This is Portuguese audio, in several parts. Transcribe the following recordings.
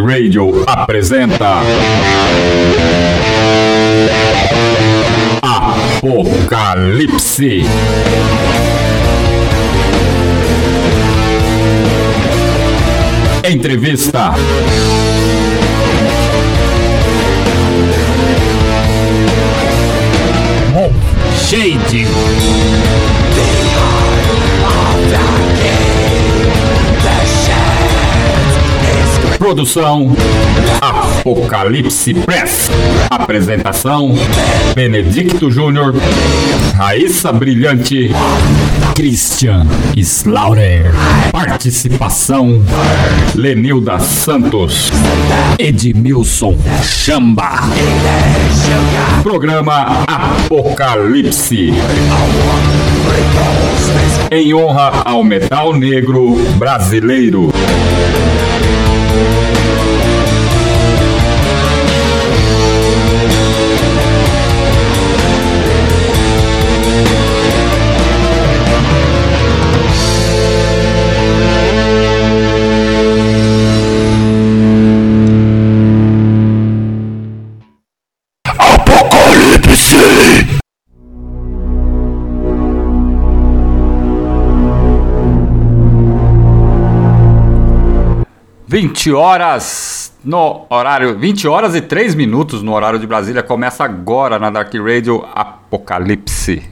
Radio apresenta Apocalipse. Entrevista. Shade. Produção Apocalipse Press. Apresentação Benedicto Júnior, Raíssa Brilhante, Christian Slaughter. Participação Lenilda Santos, Edmilson Chamba. Programa Apocalipse. Em honra ao metal negro brasileiro. Apocalipse! 20 horas no horário, 20 horas e 3 minutos no horário de Brasília. Começa agora na Dark Radio Apocalipse.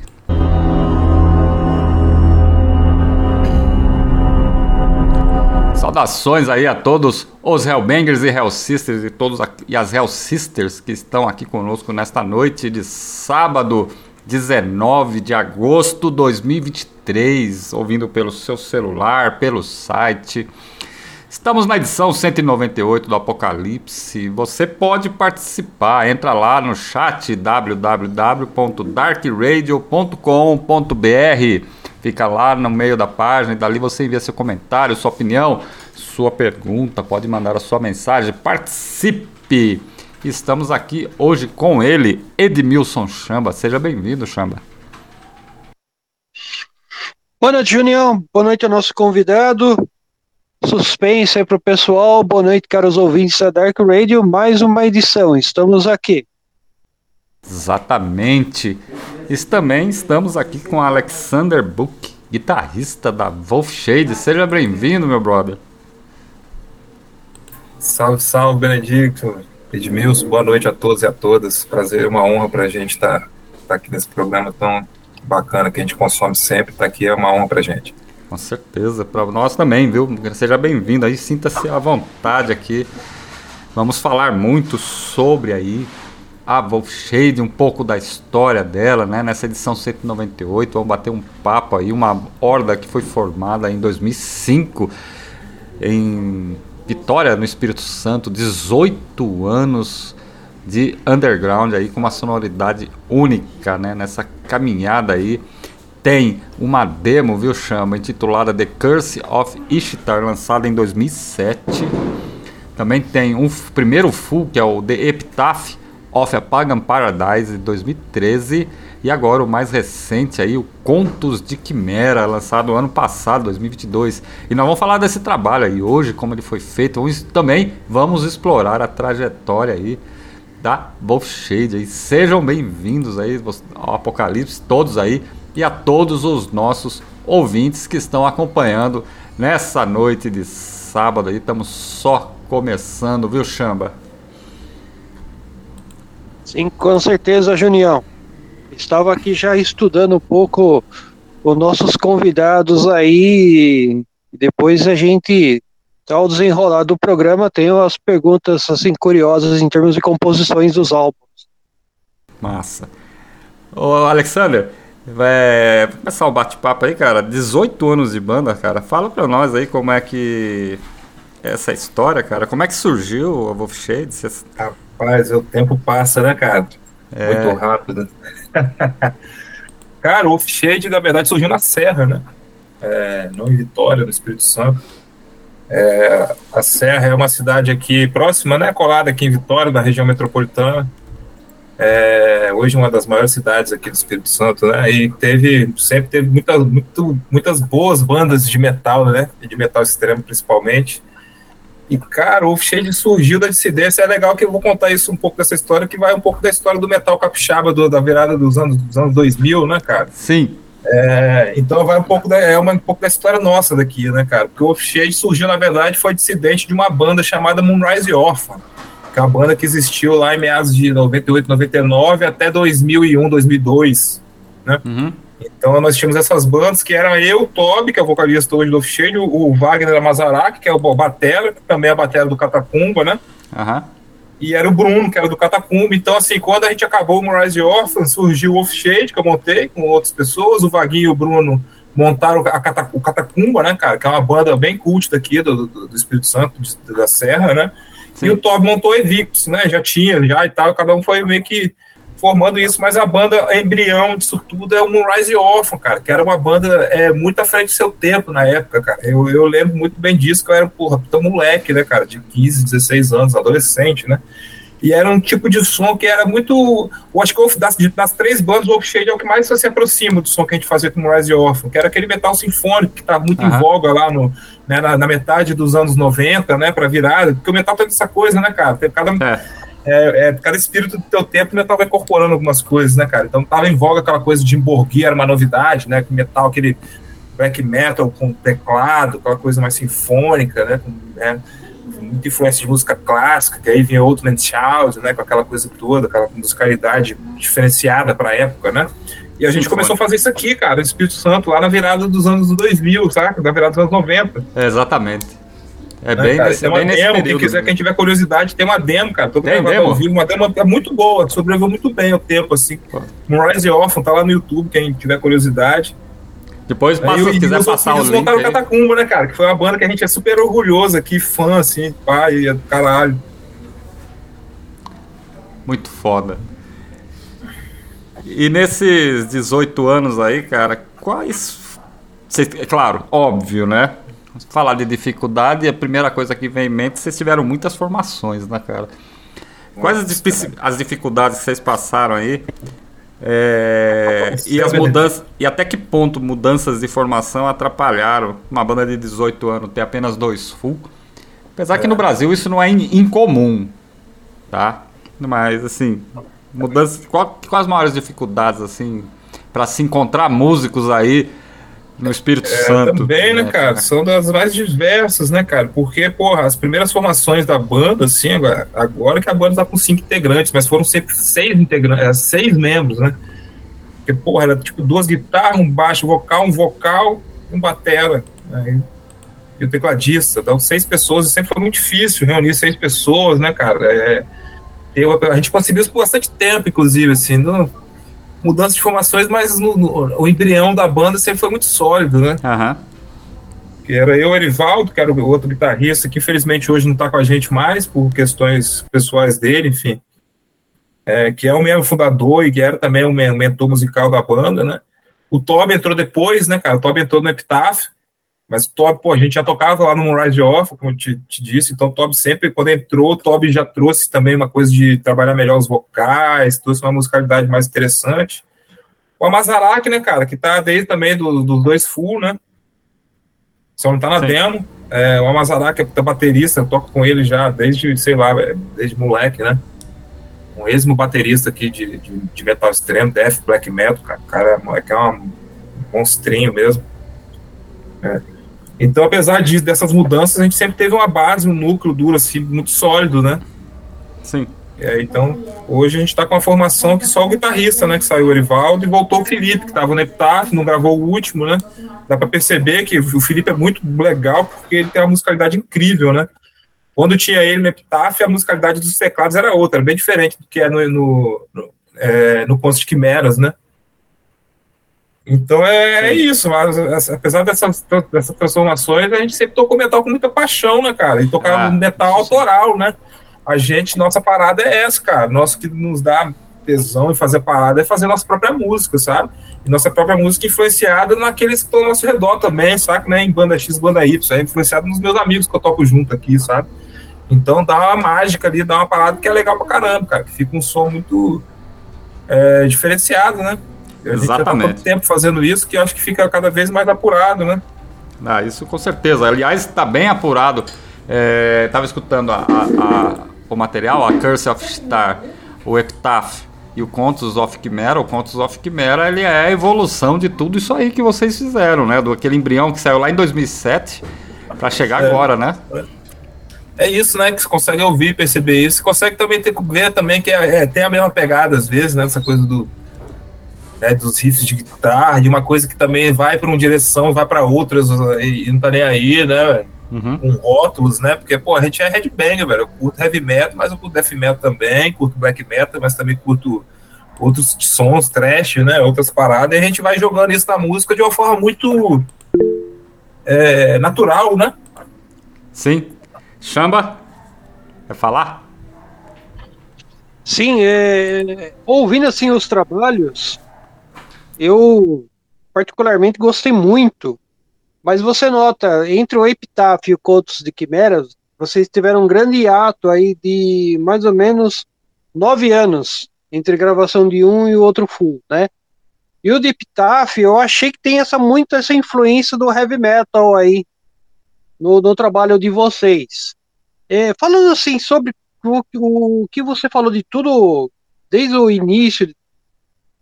Saudações aí a todos os Hellbangers e Hellsisters e todos aqui- e as Hellsisters que estão aqui conosco nesta noite de sábado, 19 de agosto de 2023, ouvindo pelo seu celular, pelo site. Estamos na edição 198 do Apocalipse. Você pode participar. Entra lá no chat www.darkradio.com.br. Fica lá no meio da página e dali você envia seu comentário, sua opinião, sua pergunta. Pode mandar a sua mensagem. Participe! Estamos aqui hoje com ele, Edmilson Chamba. Seja bem-vindo, Chamba. Boa noite, Junião. Boa noite ao nosso convidado. Suspense aí pro pessoal. Boa noite, caros ouvintes da Dark Radio. Mais uma edição. Estamos aqui. Exatamente. E também estamos aqui com Alexander Book, guitarrista da Wolf Shade. Seja bem-vindo, meu brother. Salve, salve, Benedicto, Edmilson, boa noite a todos e a todas. Prazer, uma honra para a gente estar aqui nesse programa tão bacana que a gente consome sempre. Estar aqui é uma honra para a gente. Com certeza, para nós também, viu? Seja bem-vindo aí, sinta-se à vontade aqui. Vamos falar muito sobre aí a Wolf Shade, um pouco da história dela, né? Nessa edição 198, vamos bater um papo aí, uma horda que foi formada em 2005 em Vitória no Espírito Santo, 18 anos de underground aí com uma sonoridade única, né? Nessa caminhada aí tem uma demo, viu, chama, intitulada The Curse of Ishtar, lançada em 2007. Também tem um primeiro full que é o The Epitaph of a Pagan Paradise de 2013 e agora o mais recente aí, o Contos de Quimera, lançado ano passado, 2022. E nós vamos falar desse trabalho aí hoje, como ele foi feito. Também vamos explorar a trajetória aí da Wolf Shade aí. Sejam bem-vindos aí ao Apocalipse, todos aí, e a todos os nossos ouvintes que estão acompanhando nessa noite de sábado aí. Estamos só começando, viu, Chamba? Sim, com certeza, Junião estava aqui já estudando um pouco os nossos convidados aí. Depois a gente, ao desenrolar do programa, tem umas perguntas assim curiosas em termos de composições dos álbuns. Massa. Ô, Alexander, vai começar o bate-papo aí, cara. 18 anos de banda, cara. Fala pra nós aí como é que. Essa história, cara. Como é que surgiu a Wolf Shade? Rapaz, o tempo passa, né, cara? É... Muito rápido. Cara, o Off-Shade, na verdade, surgiu na Serra, né? É, não em Vitória, no Espírito Santo. É, a Serra é uma cidade aqui próxima, né? Colada aqui em Vitória, na região metropolitana. É, hoje uma das maiores cidades aqui do Espírito Santo, né? E teve, sempre teve muitas, muito, muitas boas bandas de metal, né? De metal extremo, principalmente. E, cara, o Shade surgiu da dissidência. É legal que eu vou contar isso um pouco dessa história, que vai um pouco da história do metal capixaba do, da virada dos anos, dos anos 2000, né, cara? Sim. É, então vai um pouco da, é uma, um pouco da história nossa daqui, né, cara? Porque o Shade surgiu, na verdade, foi dissidente de uma banda chamada Moonrise Orphan, que é uma banda que existiu lá em meados de 98, 99 até 2001, 2002, né? Uhum. Então nós tínhamos essas bandas que eram eu, Toby, que é o vocalista hoje do Cheio, o Wagner Amazarac, que é o batera, que também é a batera do Catacumba, né? Uhum. E era o Bruno, que era do Catacumba. Então, assim, quando a gente acabou o Rise Orphan, surgiu o Wolf Shade, que eu montei com outras pessoas, o Vaguinho e o Bruno montaram a Cata, o Catacumba, né, cara? Que é uma banda bem cult daqui do, do, do Espírito Santo, de, da Serra, né? Sim. E o Toby montou Evictus, né? Já tinha, já e tal, cada um foi meio que formando isso, mas a banda embrião disso tudo é o Moonrise Orphan, cara, que era uma banda é, muito à frente do seu tempo na época, cara. Eu, eu lembro muito bem disso, que eu era, porra, tão moleque, né, cara, de 15, 16 anos, adolescente, né? E era um tipo de som que era muito. Eu acho que das, das três bandas, o Wolf Shade é o que mais se aproxima do som que a gente fazia com o Rise Orphan, que era aquele metal sinfônico que tá muito uhum. em voga lá no, né, na, na, metade dos anos 90, né, pra virada, porque o metal tem essa coisa, né, cara? Tem cada. É é, é, cada espírito do teu tempo ainda tava incorporando algumas coisas, né, cara? Então tava em voga aquela coisa de emborguia, era uma novidade, né? Com metal, aquele black metal com teclado, aquela coisa mais sinfônica, né? Com, né? Muita influência de música clássica, que aí vinha outro Landshouse, né? Com aquela coisa toda, aquela musicalidade diferenciada para a época, né? E a gente começou a fazer isso aqui, cara, no Espírito Santo, lá na virada dos anos 2000, saca? Da virada dos anos 90. É, exatamente. É né, bem, cara, nesse, tem uma bem demo, período, Quem quiser, quem tiver curiosidade, tem uma demo, cara. Tô tem demo? Ouvir, uma demo é muito boa, sobreviveu muito bem o tempo, assim. Moonrise Orphan tá lá no YouTube, quem tiver curiosidade. Depois passa, se quiser passar o link o Catacumba, né, cara? Que foi uma banda que a gente é super orgulhoso aqui, fã, assim, pai, caralho. Muito foda. E nesses 18 anos aí, cara, quais... É claro, óbvio, né? falar de dificuldade, a primeira coisa que vem em mente, vocês tiveram muitas formações, né, cara? Quais as, as dificuldades que vocês passaram aí? É, e as mudanças e até que ponto mudanças de formação atrapalharam uma banda de 18 anos ter apenas dois full? Apesar é. que no Brasil isso não é incomum, tá? Mas assim, mudanças, qual, quais as maiores dificuldades assim para se encontrar músicos aí no Espírito é, Santo. Também, né, cara? São das mais diversas, né, cara? Porque, porra, as primeiras formações da banda, assim, agora, agora que a banda tá com cinco integrantes, mas foram sempre seis integrantes, é, seis membros, né? Porque, porra, era tipo duas guitarras, um baixo vocal, um vocal, um batera. Né? E o tecladista. Então, seis pessoas, e sempre foi muito difícil reunir seis pessoas, né, cara? É, eu, a gente conseguiu isso por bastante tempo, inclusive, assim, não mudança de formações, mas no, no, o embrião da banda sempre foi muito sólido, né? Uhum. que era eu, Erivaldo, que era o outro guitarrista, que infelizmente hoje não está com a gente mais, por questões pessoais dele, enfim. É, que é o mesmo fundador e que era também o mentor musical da banda, né? O Toby entrou depois, né, cara? O Toby entrou no Epitaph, mas o Toby, pô, a gente já tocava lá no Rise Off, como eu te, te, disse, então o Toby sempre, quando entrou, o Toby já trouxe também uma coisa de trabalhar melhor os vocais, trouxe uma musicalidade mais interessante. O Amazarak, né, cara, que tá desde também dos do dois full, né? Só não tá na Sim. demo. É, o Amazarak é baterista, eu toco com ele já desde, sei lá, desde moleque, né? Um ex-baterista aqui de, de, de, metal extremo, death, black metal, cara. Cara é, é um monstrinho mesmo. É. Então, apesar de, dessas mudanças, a gente sempre teve uma base, um núcleo duro, assim, muito sólido, né? Sim. É, então, hoje a gente está com uma formação que só o guitarrista, né? Que saiu o Erivaldo e voltou o Felipe, que estava no Epitaph, não gravou o último, né? Dá para perceber que o Felipe é muito legal porque ele tem uma musicalidade incrível, né? Quando tinha ele no Epitaph, a musicalidade dos teclados era outra, bem diferente do que é no, no, no, é, no Conce de Quimeras, né? Então é, é isso, mas, apesar dessas, dessas transformações, a gente sempre tocou metal com muita paixão, né, cara? E tocar ah, metal autoral, né? A gente, nossa parada é essa, cara. Nosso que nos dá tesão e fazer parada é fazer nossa própria música, sabe? E nossa própria música influenciada naqueles que estão ao nosso redor também, sabe? Né? Em banda X, banda Y, é influenciado nos meus amigos que eu toco junto aqui, sabe? Então dá uma mágica ali, dá uma parada que é legal pra caramba, cara. Que fica um som muito é, diferenciado, né? A gente Exatamente. já tá tanto tempo fazendo isso que acho que fica cada vez mais apurado, né? Ah, isso com certeza. Aliás, está bem apurado. Estava é, escutando a, a, a o material, a Curse of Star, o Epitaph e o Contos of Chimera, o Contos of Chimera, ele é a evolução de tudo isso aí que vocês fizeram, né? Do aquele embrião que saiu lá em 2007 para chegar é, agora, né? É isso, né? Que você consegue ouvir, perceber isso. Você consegue também ter, ver também que é, é, tem a mesma pegada às vezes, né? Essa coisa do né, dos riffs de guitarra, de uma coisa que também vai para uma direção, vai para outras e, não tá nem aí, né? uhum. com rótulos, né? Porque, pô, a gente é headbanger, velho. Eu curto heavy metal, mas eu curto death metal também, curto black metal, mas também curto outros sons, trash, né? Outras paradas, e a gente vai jogando isso na música de uma forma muito é, natural, né? Sim. Chamba, quer falar? Sim, é, ouvindo assim os trabalhos, eu particularmente gostei muito mas você nota, entre o Epitáfio e o Contos de Quimeras, vocês tiveram um grande ato aí de mais ou menos nove anos entre gravação de um e o outro full, né? E o de Epitáfio, eu achei que tem essa muito essa influência do heavy metal aí no, no trabalho de vocês. É, falando assim sobre o, o, que você falou de tudo desde o início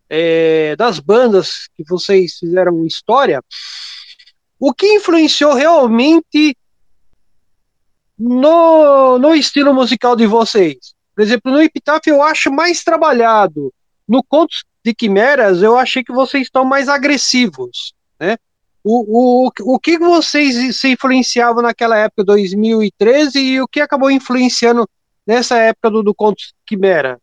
é, das bandas que vocês fizeram história, o que influenciou realmente no, no estilo musical de vocês? Por exemplo, no Epitaph eu acho mais trabalhado. No Contos de Quimeras eu achei que vocês estão mais agressivos, né? O, o, o que vocês se influenciavam naquela época, 2013, e o que acabou influenciando nessa época do, do Contos de Quimera?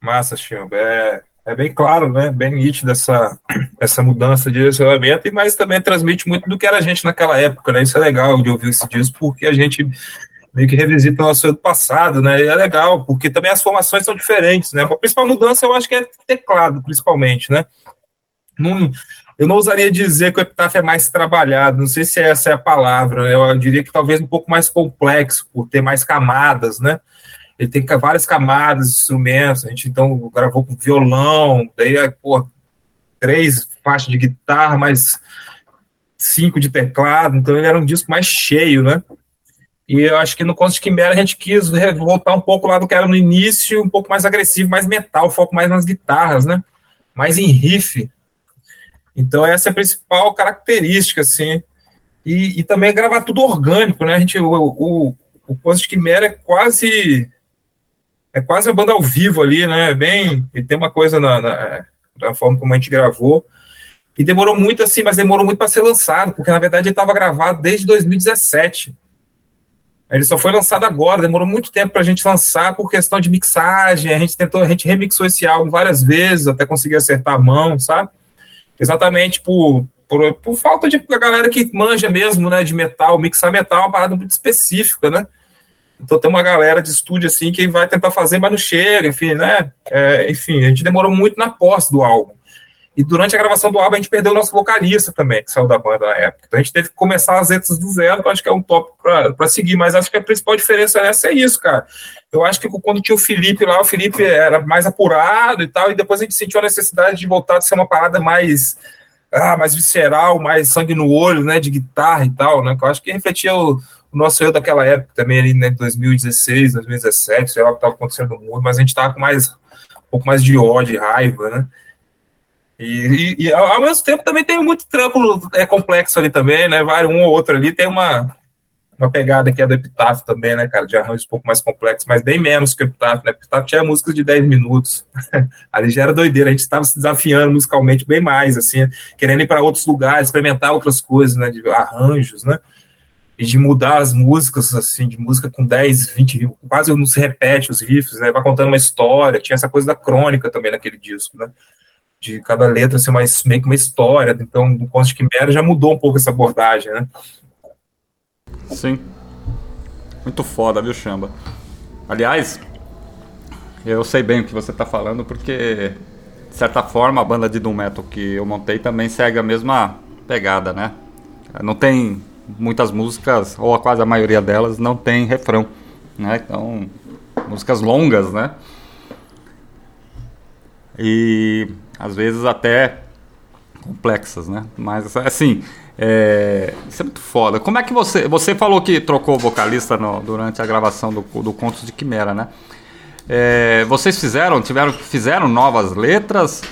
Massa, Chimba. É, é bem claro, né? Bem nítido essa, essa mudança de direcionamento, mas também transmite muito do que era a gente naquela época, né? Isso é legal de ouvir esse disco, porque a gente meio que revisita o nosso ano passado, né? E é legal, porque também as formações são diferentes, né? A principal mudança eu acho que é teclado, principalmente, né? Eu não ousaria dizer que o Epitaph é mais trabalhado, não sei se essa é a palavra, eu diria que talvez um pouco mais complexo, por ter mais camadas, né? Ele tem várias camadas de instrumentos, a gente então gravou com violão, daí, pô, três faixas de guitarra, mais cinco de teclado, então ele era um disco mais cheio, né? E eu acho que no Conto de Quimera a gente quis voltar um pouco lá do que era no início, um pouco mais agressivo, mais metal, foco mais nas guitarras, né? Mais em riff. Então essa é a principal característica, assim. E, e também gravar tudo orgânico, né? A gente, o, o, o de Quimera é quase é quase a banda ao vivo ali, né? Bem, e tem uma coisa na, na, na, forma como a gente gravou. E demorou muito assim, mas demorou muito para ser lançado, porque na verdade ele estava gravado desde 2017. Ele só foi lançado agora, demorou muito tempo para a gente lançar por questão de mixagem. A gente tentou, a gente remixou esse álbum várias vezes até conseguir acertar a mão, sabe? Exatamente por por, por falta de galera que manja mesmo, né, de metal, mixar metal é uma parada muito específica, né? Então tem uma galera de estúdio assim que vai tentar fazer, mas não chega, enfim, né? É, enfim, a gente demorou muito na posse do álbum. E durante a gravação do álbum a gente perdeu o nosso vocalista também, que saiu da banda na época. Então a gente teve que começar as letras do zero, que eu acho que é um tópico para seguir. Mas acho que a principal diferença nessa é isso, cara. Eu acho que quando tinha o Felipe lá, o Felipe era mais apurado e tal, e depois a gente sentiu a necessidade de voltar a ser uma parada mais ah, mais visceral, mais sangue no olho, né, de guitarra e tal, né, que eu acho que refletia o, o nosso eu daquela época também, ali, né, 2016, 2017, sei lá o que estava acontecendo no mundo, mas a gente estava com mais, um pouco mais de ódio, raiva, né, e, e, e, ao mesmo tempo também tem muito trampo é, complexo ali também, né, vai um ou outro ali, tem uma, uma pegada que é do Epitáfio também, né, cara, de arranjos um pouco mais complexos, mas bem menos que o Epitáfio, né, Epitáfio tinha músicas de 10 minutos, ali já era doideira, a gente estava se desafiando musicalmente bem mais, assim, querendo ir para outros lugares, experimentar outras coisas, né, de arranjos, né, e de mudar as músicas, assim, de música com 10, 20, quase não se repete os riffs, né, vai contando uma história, tinha essa coisa da crônica também naquele disco, né, de cada letra ser mais, meio que uma história, então, do Conto de Quimera já mudou um pouco essa abordagem, né, Sim. Muito foda, viu, Chamba? Aliás, eu sei bem o que você está falando, porque, de certa forma, a banda de Doom Metal que eu montei também segue a mesma pegada, né? Não tem muitas músicas, ou quase a maioria delas, não tem refrão, né? Então, músicas longas, né? E às vezes até complexas, né? Mas assim, é, isso é muito foda. Como é que você. Você falou que trocou o vocalista no, durante a gravação do, do Contos de Quimera, né? É, vocês fizeram, tiveram, fizeram novas letras?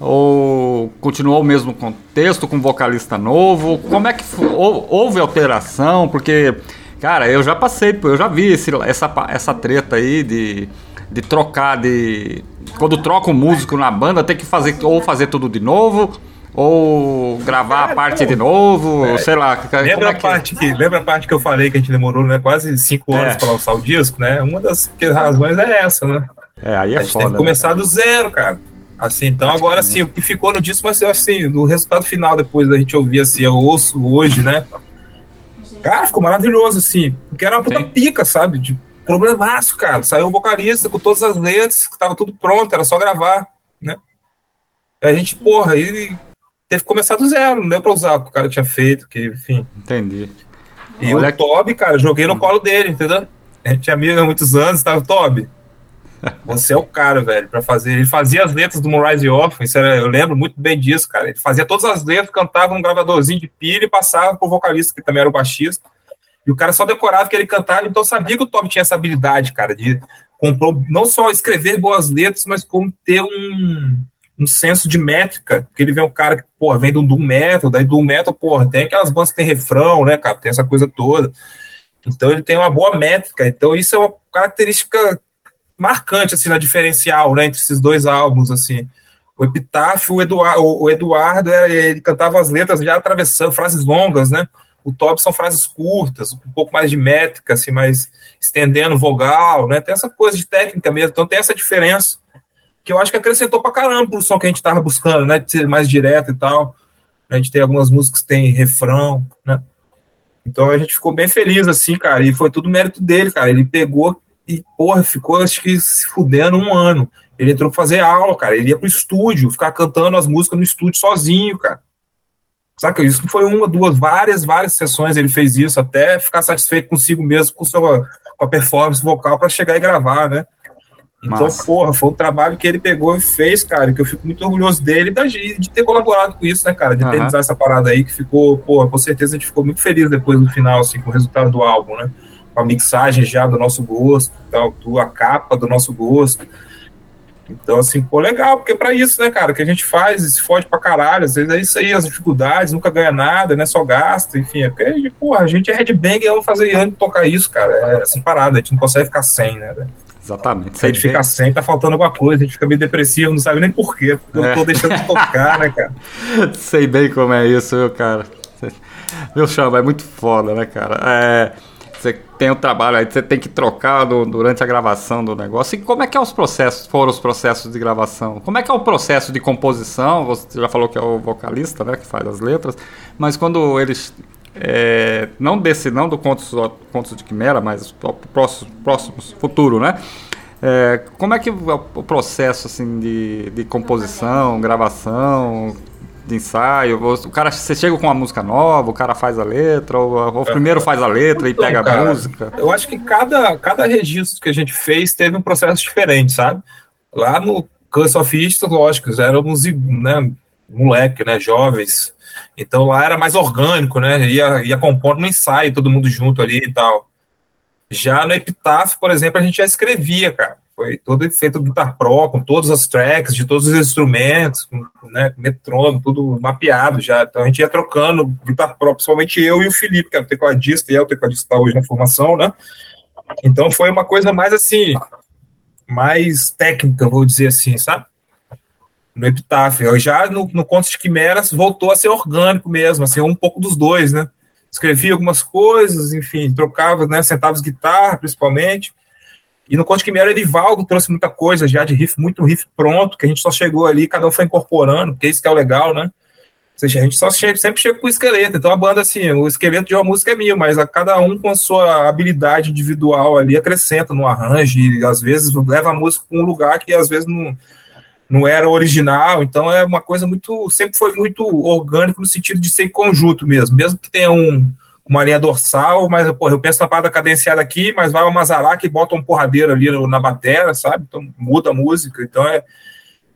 Ou continuou o mesmo contexto com vocalista novo? Como é que houve alteração? Porque, cara, eu já passei, eu já vi esse, essa, essa treta aí de, de trocar de. Quando troca um músico na banda, tem que fazer ou fazer tudo de novo ou gravar a parte de novo, é, sei lá. Lembra, é a parte que, lembra a parte que eu falei que a gente demorou né, quase cinco anos é. para lançar o disco, né? Uma das razões é essa, né? É, aí é a gente foda. Tem que começar né? do zero, cara. Assim, então agora sim, o que ficou no disco, mas assim, no resultado final, depois da gente ouvir assim, eu ouço hoje, né? Cara, ficou maravilhoso, assim, porque era uma puta sim. pica, sabe? De problemaço, cara. Saiu o vocalista com todas as letras, que tava tudo pronto, era só gravar, né? A gente, porra, aí teve que começar do zero, não deu pra usar o que o cara tinha feito, que, enfim. Entendi. E Olha o Toby, cara, joguei no colo dele, entendeu? A gente tinha amigo há muitos anos, tava, Toby, você é o cara, velho, para fazer. Ele fazia as letras do Moonrise Off, isso era, eu lembro muito bem disso, cara. Ele fazia todas as letras, cantava um gravadorzinho de pilha e passava pro vocalista, que também era o baixista. E o cara só decorava que ele cantava, então sabia que o Toby tinha essa habilidade, cara, de comprou não só escrever boas letras, mas como ter um um senso de métrica, porque ele vê um cara que, porra, vem do Doom Metal, daí Doom Metal, porra, tem aquelas bandas que tem refrão, né, cara, tem essa coisa toda. Então ele tem uma boa métrica, então isso é uma característica marcante, assim, na diferencial, né, entre esses dois álbuns, assim. O Epitáfio, o Eduardo, o Eduardo ele cantava as letras já atravessando, frases longas, né, o Top são frases curtas, um pouco mais de métrica, assim, mais estendendo vogal, né, tem essa coisa de técnica mesmo, então tem essa diferença que eu acho que acrescentou pra caramba pro som que a gente tava buscando, né? De ser mais direto e tal. A gente tem algumas músicas que tem refrão, né? Então a gente ficou bem feliz, assim, cara, e foi tudo mérito dele, cara. Ele pegou e, porra, ficou, acho que, se fudendo um ano. Ele entrou pra fazer aula, cara. Ele ia pro estúdio, ficar cantando as músicas no estúdio sozinho, cara. Saca? Isso foi uma, duas, várias, várias sessões ele fez isso, até ficar satisfeito consigo mesmo, com, sua, com a performance vocal para chegar e gravar, né? Então, Massa. porra, foi um trabalho que ele pegou e fez, cara, que eu fico muito orgulhoso dele de, de ter colaborado com isso, né, cara, de uhum. realizar essa parada aí, que ficou, porra, com certeza a gente ficou muito feliz depois no final, assim, com o resultado do álbum, né, com a mixagem já do nosso gosto, tal, a capa do nosso gosto. Então, assim, pô, legal, porque é pra isso, né, cara, que a gente faz se fode pra caralho, às vezes é isso aí, as dificuldades, nunca ganha nada, né, só gasta, enfim, é porque, porra, a gente é headbang e vamos fazer ano tocar isso, cara, é essa parada, a gente não consegue ficar sem, né. Exatamente. Se a gente fica sem, tá faltando alguma coisa, a gente fica meio depressivo, não sabe nem porquê, porque é. eu tô deixando de tocar, né, cara? Sei bem como é isso, viu, cara? Meu chama, é muito foda, né, cara? É, você tem o trabalho aí, você tem que trocar do, durante a gravação do negócio. E como é que é os processos, foram os processos de gravação? Como é que é o processo de composição? Você já falou que é o vocalista, né, que faz as letras, mas quando eles é, não desse, não do Contos, Contos de Quimera, mas próximo, próximo futuro, né? É, como é que é o processo assim de, de composição, gravação, de ensaio? O cara, você chega com uma música nova, o cara faz a letra, ou, ou primeiro faz a letra então, e pega cara, a música? Eu acho que cada, cada registro que a gente fez teve um processo diferente, sabe? Lá no Curse of East, lógico, éramos né, moleque, né, jovens. Então lá era mais orgânico, né? Ia, ia compondo no ensaio, todo mundo junto ali e tal. Já no Epitaph, por exemplo, a gente já escrevia, cara. Foi todo feito Guitar Pro, com todas as tracks, de todos os instrumentos, com né, metrônomo, tudo mapeado já. Então a gente ia trocando Guitar Pro, principalmente eu e o Felipe, que é o tecladista, e é o tecladista tá hoje na formação, né? Então foi uma coisa mais assim, mais técnica, vou dizer assim, sabe? No Epitáfio. Já no, no Contos de Quimeras voltou a ser orgânico mesmo, assim, um pouco dos dois, né? Escrevia algumas coisas, enfim, trocava, né? Sentava as guitarras, principalmente. E no Conte Quimera, Edivaldo trouxe muita coisa já de riff, muito riff pronto, que a gente só chegou ali, cada um foi incorporando, porque isso que é o legal, né? Ou seja, a gente só chega, sempre chega com o esqueleto. Então a banda, assim, o esqueleto de uma música é mil, mas a cada um com a sua habilidade individual ali acrescenta no arranjo, e às vezes leva a música para um lugar que às vezes não, não era original. Então é uma coisa muito. Sempre foi muito orgânico no sentido de ser conjunto mesmo. Mesmo que tenha um uma linha dorsal, mas porra, eu penso na parada cadenciada aqui, mas vai o Mazaraca e bota um porradeiro ali na bateria, sabe? Então muda a música. Então é,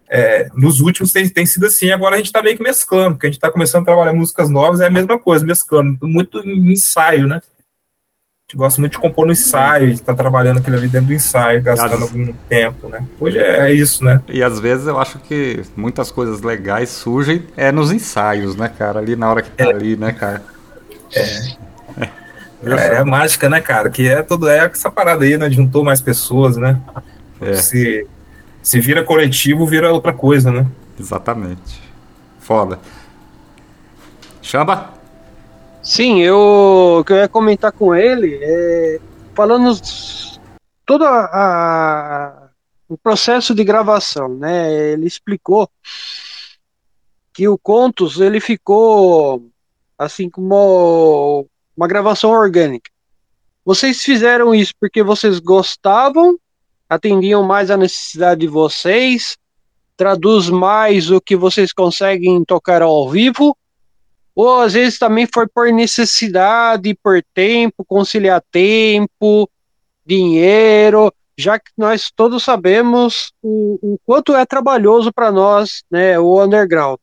é, nos últimos tem, tem sido assim, agora a gente está meio que mesclando, porque a gente está começando a trabalhar músicas novas, é a mesma coisa, mesclando, muito ensaio, né? A gente gosta muito de compor no ensaio, de estar tá trabalhando aquilo ali dentro do ensaio, gastando as... algum tempo, né? Hoje é, é, isso, né? E às vezes eu acho que muitas coisas legais surgem é nos ensaios, né, cara? Ali na hora que tá é. ali, né, cara? É. É, é mágica, né, cara? Que é tudo é essa parada aí, né? Juntou mais pessoas, né? É. Se, se vira coletivo, vira outra coisa, né? Exatamente. Foda. Chamba? Sim, eu, o que eu ia comentar com ele é falando todo a, a, o processo de gravação, né? Ele explicou que o Contos ele ficou assim como uma gravação orgânica. Vocês fizeram isso porque vocês gostavam, atendiam mais a necessidade de vocês, traduz mais o que vocês conseguem tocar ao vivo, ou às vezes também foi por necessidade, por tempo, conciliar tempo, dinheiro, já que nós todos sabemos o, o quanto é trabalhoso para nós, né, o underground.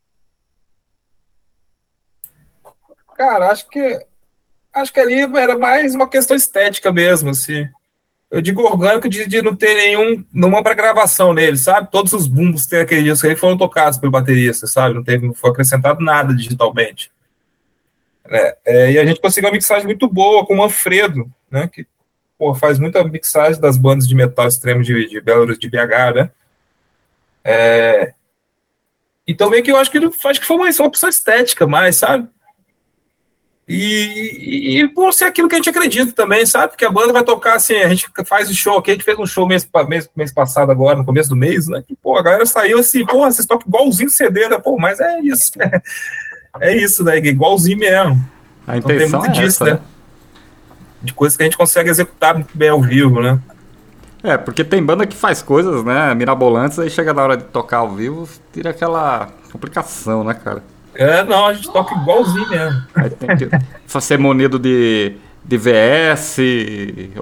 Cara, acho que acho que ali era mais uma questão estética mesmo, assim. Eu digo orgânico de, de não ter nenhum, nenhuma para gravação nele, sabe? Todos os bumbos que tem aquele disco aí foram tocados pelo baterista, sabe? Não teve, não foi acrescentado nada digitalmente. É, é, e a gente conseguiu uma mixagem muito boa com o Manfredo, né? Que pô, faz muita mixagem das bandas de metal extremo de, de Belo de BH, né? É, então meio que eu acho que acho que foi uma opção estética mais, sabe? E, e, por ser aquilo que a gente acredita também, sabe? Que a banda vai tocar assim, a gente faz o show aqui, a gente fez um show mês, mês, mês passado agora, no começo do mês, né? E, pô, a galera saiu assim, pô, vocês tocam igualzinho CD, né? Pô, mas é isso, né? É isso, né? Igualzinho mesmo. A então, tem muito é disso, essa, né? né? De coisas que a gente consegue executar muito bem ao vivo, né? É, porque tem banda que faz coisas, né, mirabolantes, aí chega na hora de tocar ao vivo, tira aquela complicação, né, cara? É, não, a gente toca igualzinho mesmo. Aí tem que ser munido de, de VS,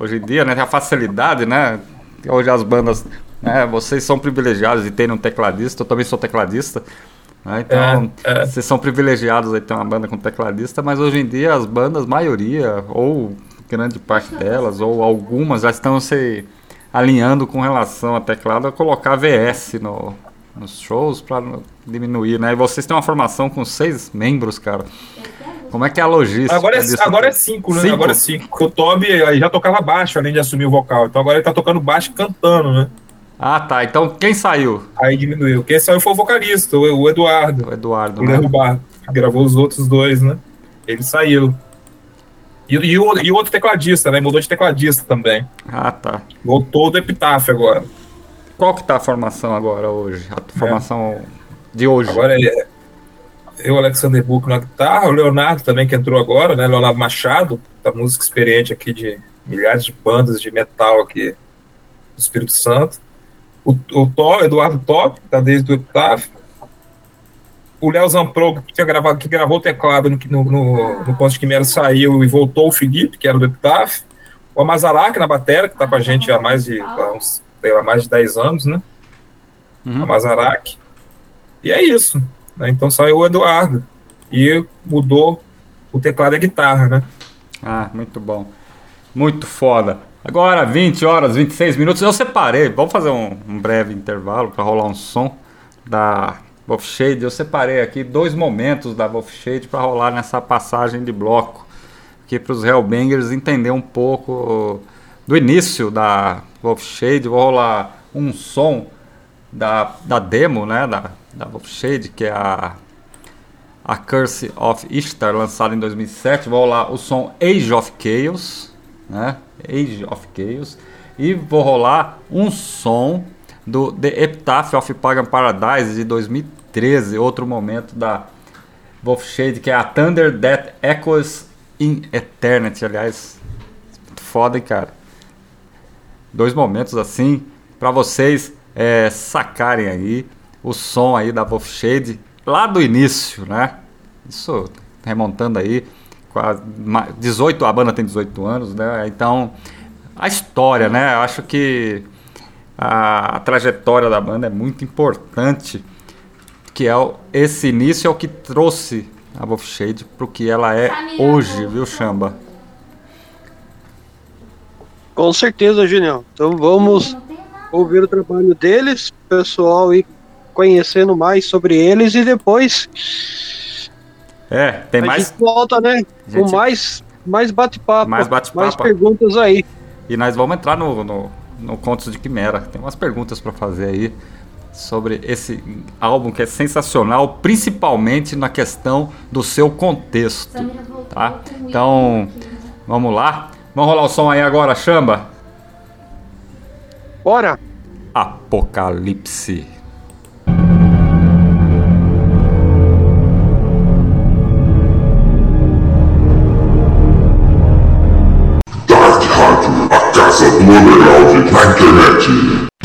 hoje em dia, né? A facilidade, né? Hoje as bandas, né? Vocês são privilegiados e tem um tecladista, eu também sou tecladista. Né? Então, é, é. vocês são privilegiados aí ter uma banda com tecladista, mas hoje em dia as bandas, maioria, ou grande parte delas, ou algumas, já estão se alinhando com relação a teclado a colocar VS no, nos shows para diminuir, né? E vocês têm uma formação com seis membros, cara. Como é que é a logística? Agora é, agora é cinco, né? Cinco? Agora é cinco. O Toby já tocava baixo, além de assumir o vocal. Então agora ele tá tocando baixo e cantando, né? Ah, tá. Então quem saiu? Aí diminuiu. Quem saiu foi o vocalista, o Eduardo. O Eduardo, o né? Derrubar, que gravou os outros dois, né? Ele saiu. E, e, o, e outro tecladista, né? Mudou de tecladista também. Ah, tá. Voltou do Epitáfio agora. Qual que tá a formação agora hoje? A formação de hoje. Agora é eu, Alexander Book na guitarra, o Leonardo também que entrou agora, né? Leonardo Machado, da música experiente aqui de milhares de bandas de metal aqui do Espírito Santo. O, o Tó, Eduardo Top, que tá desde o Epitáfio. O Léo Zampro, que, tinha gravado, que gravou o teclado no, no, no, no Ponto de Quimera, saiu e voltou o Felipe, que era do Epitáfio. O Amazarac na bateria, que tá com a gente há mais de, há uns, há mais de 10 anos, né? Uhum. Amazarac. E é isso. Né? Então saiu o Eduardo e mudou o teclado e a guitarra, né? Ah, muito bom. Muito foda. Agora, 20 horas, 26 minutos. Eu separei, vamos fazer um, um breve intervalo para rolar um som da Wolf Shade. Eu separei aqui dois momentos da Wolf Shade para rolar nessa passagem de bloco. Aqui para os Hellbangers entender um pouco do início da Wolf Shade. Vou rolar um som da, da demo, né? Da, da Wolf Shade, que é a, a Curse of Ishtar, lançada em 2007. Vou rolar o som Age of Chaos, né? Age of Chaos. E vou rolar um som do The Epitaph of Pagan Paradise de 2013, outro momento da Wolf Shade, que é a Thunder That Echoes in Eternity. Aliás, foda, hein, cara? Dois momentos assim para vocês é, sacarem aí o som aí da Wolf Shade lá do início, né? Isso remontando aí, quase 18, a banda tem 18 anos, né? Então, a história, né? Eu acho que a, a trajetória da banda é muito importante, que é o, esse início é o que trouxe a Wolf Shade pro que ela é hoje, viu, Chamba? Com certeza, Julião. Então vamos ouvir o trabalho deles, pessoal ir conhecendo mais sobre eles e depois. É, tem mais. Gente volta, né? Gente... Com mais, mais bate-papo. Mais bate-papo. Mais perguntas aí. E nós vamos entrar no, no, no Contos de Quimera. Tem umas perguntas para fazer aí sobre esse álbum que é sensacional, principalmente na questão do seu contexto. Tá? Então, vamos lá. Vamos rolar o som aí agora, chamba. Bora! Apocalipse. Underground na internet.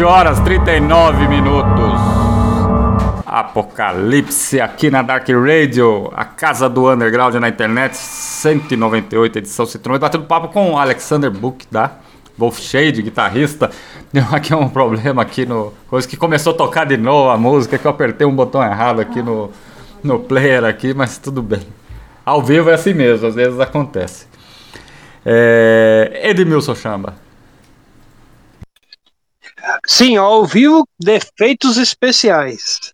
20 horas 39 minutos. Apocalipse aqui na Dark Radio, a casa do underground na internet, 198 edição 198. Batendo papo com o Alexander Book da Wolf Shade, guitarrista. Deu aqui um problema aqui no. Coisa que começou a tocar de novo a música, que eu apertei um botão errado aqui no, no player aqui, mas tudo bem. Ao vivo é assim mesmo, às vezes acontece. É, Edmilson Chamba. Sim, ao vivo, defeitos especiais.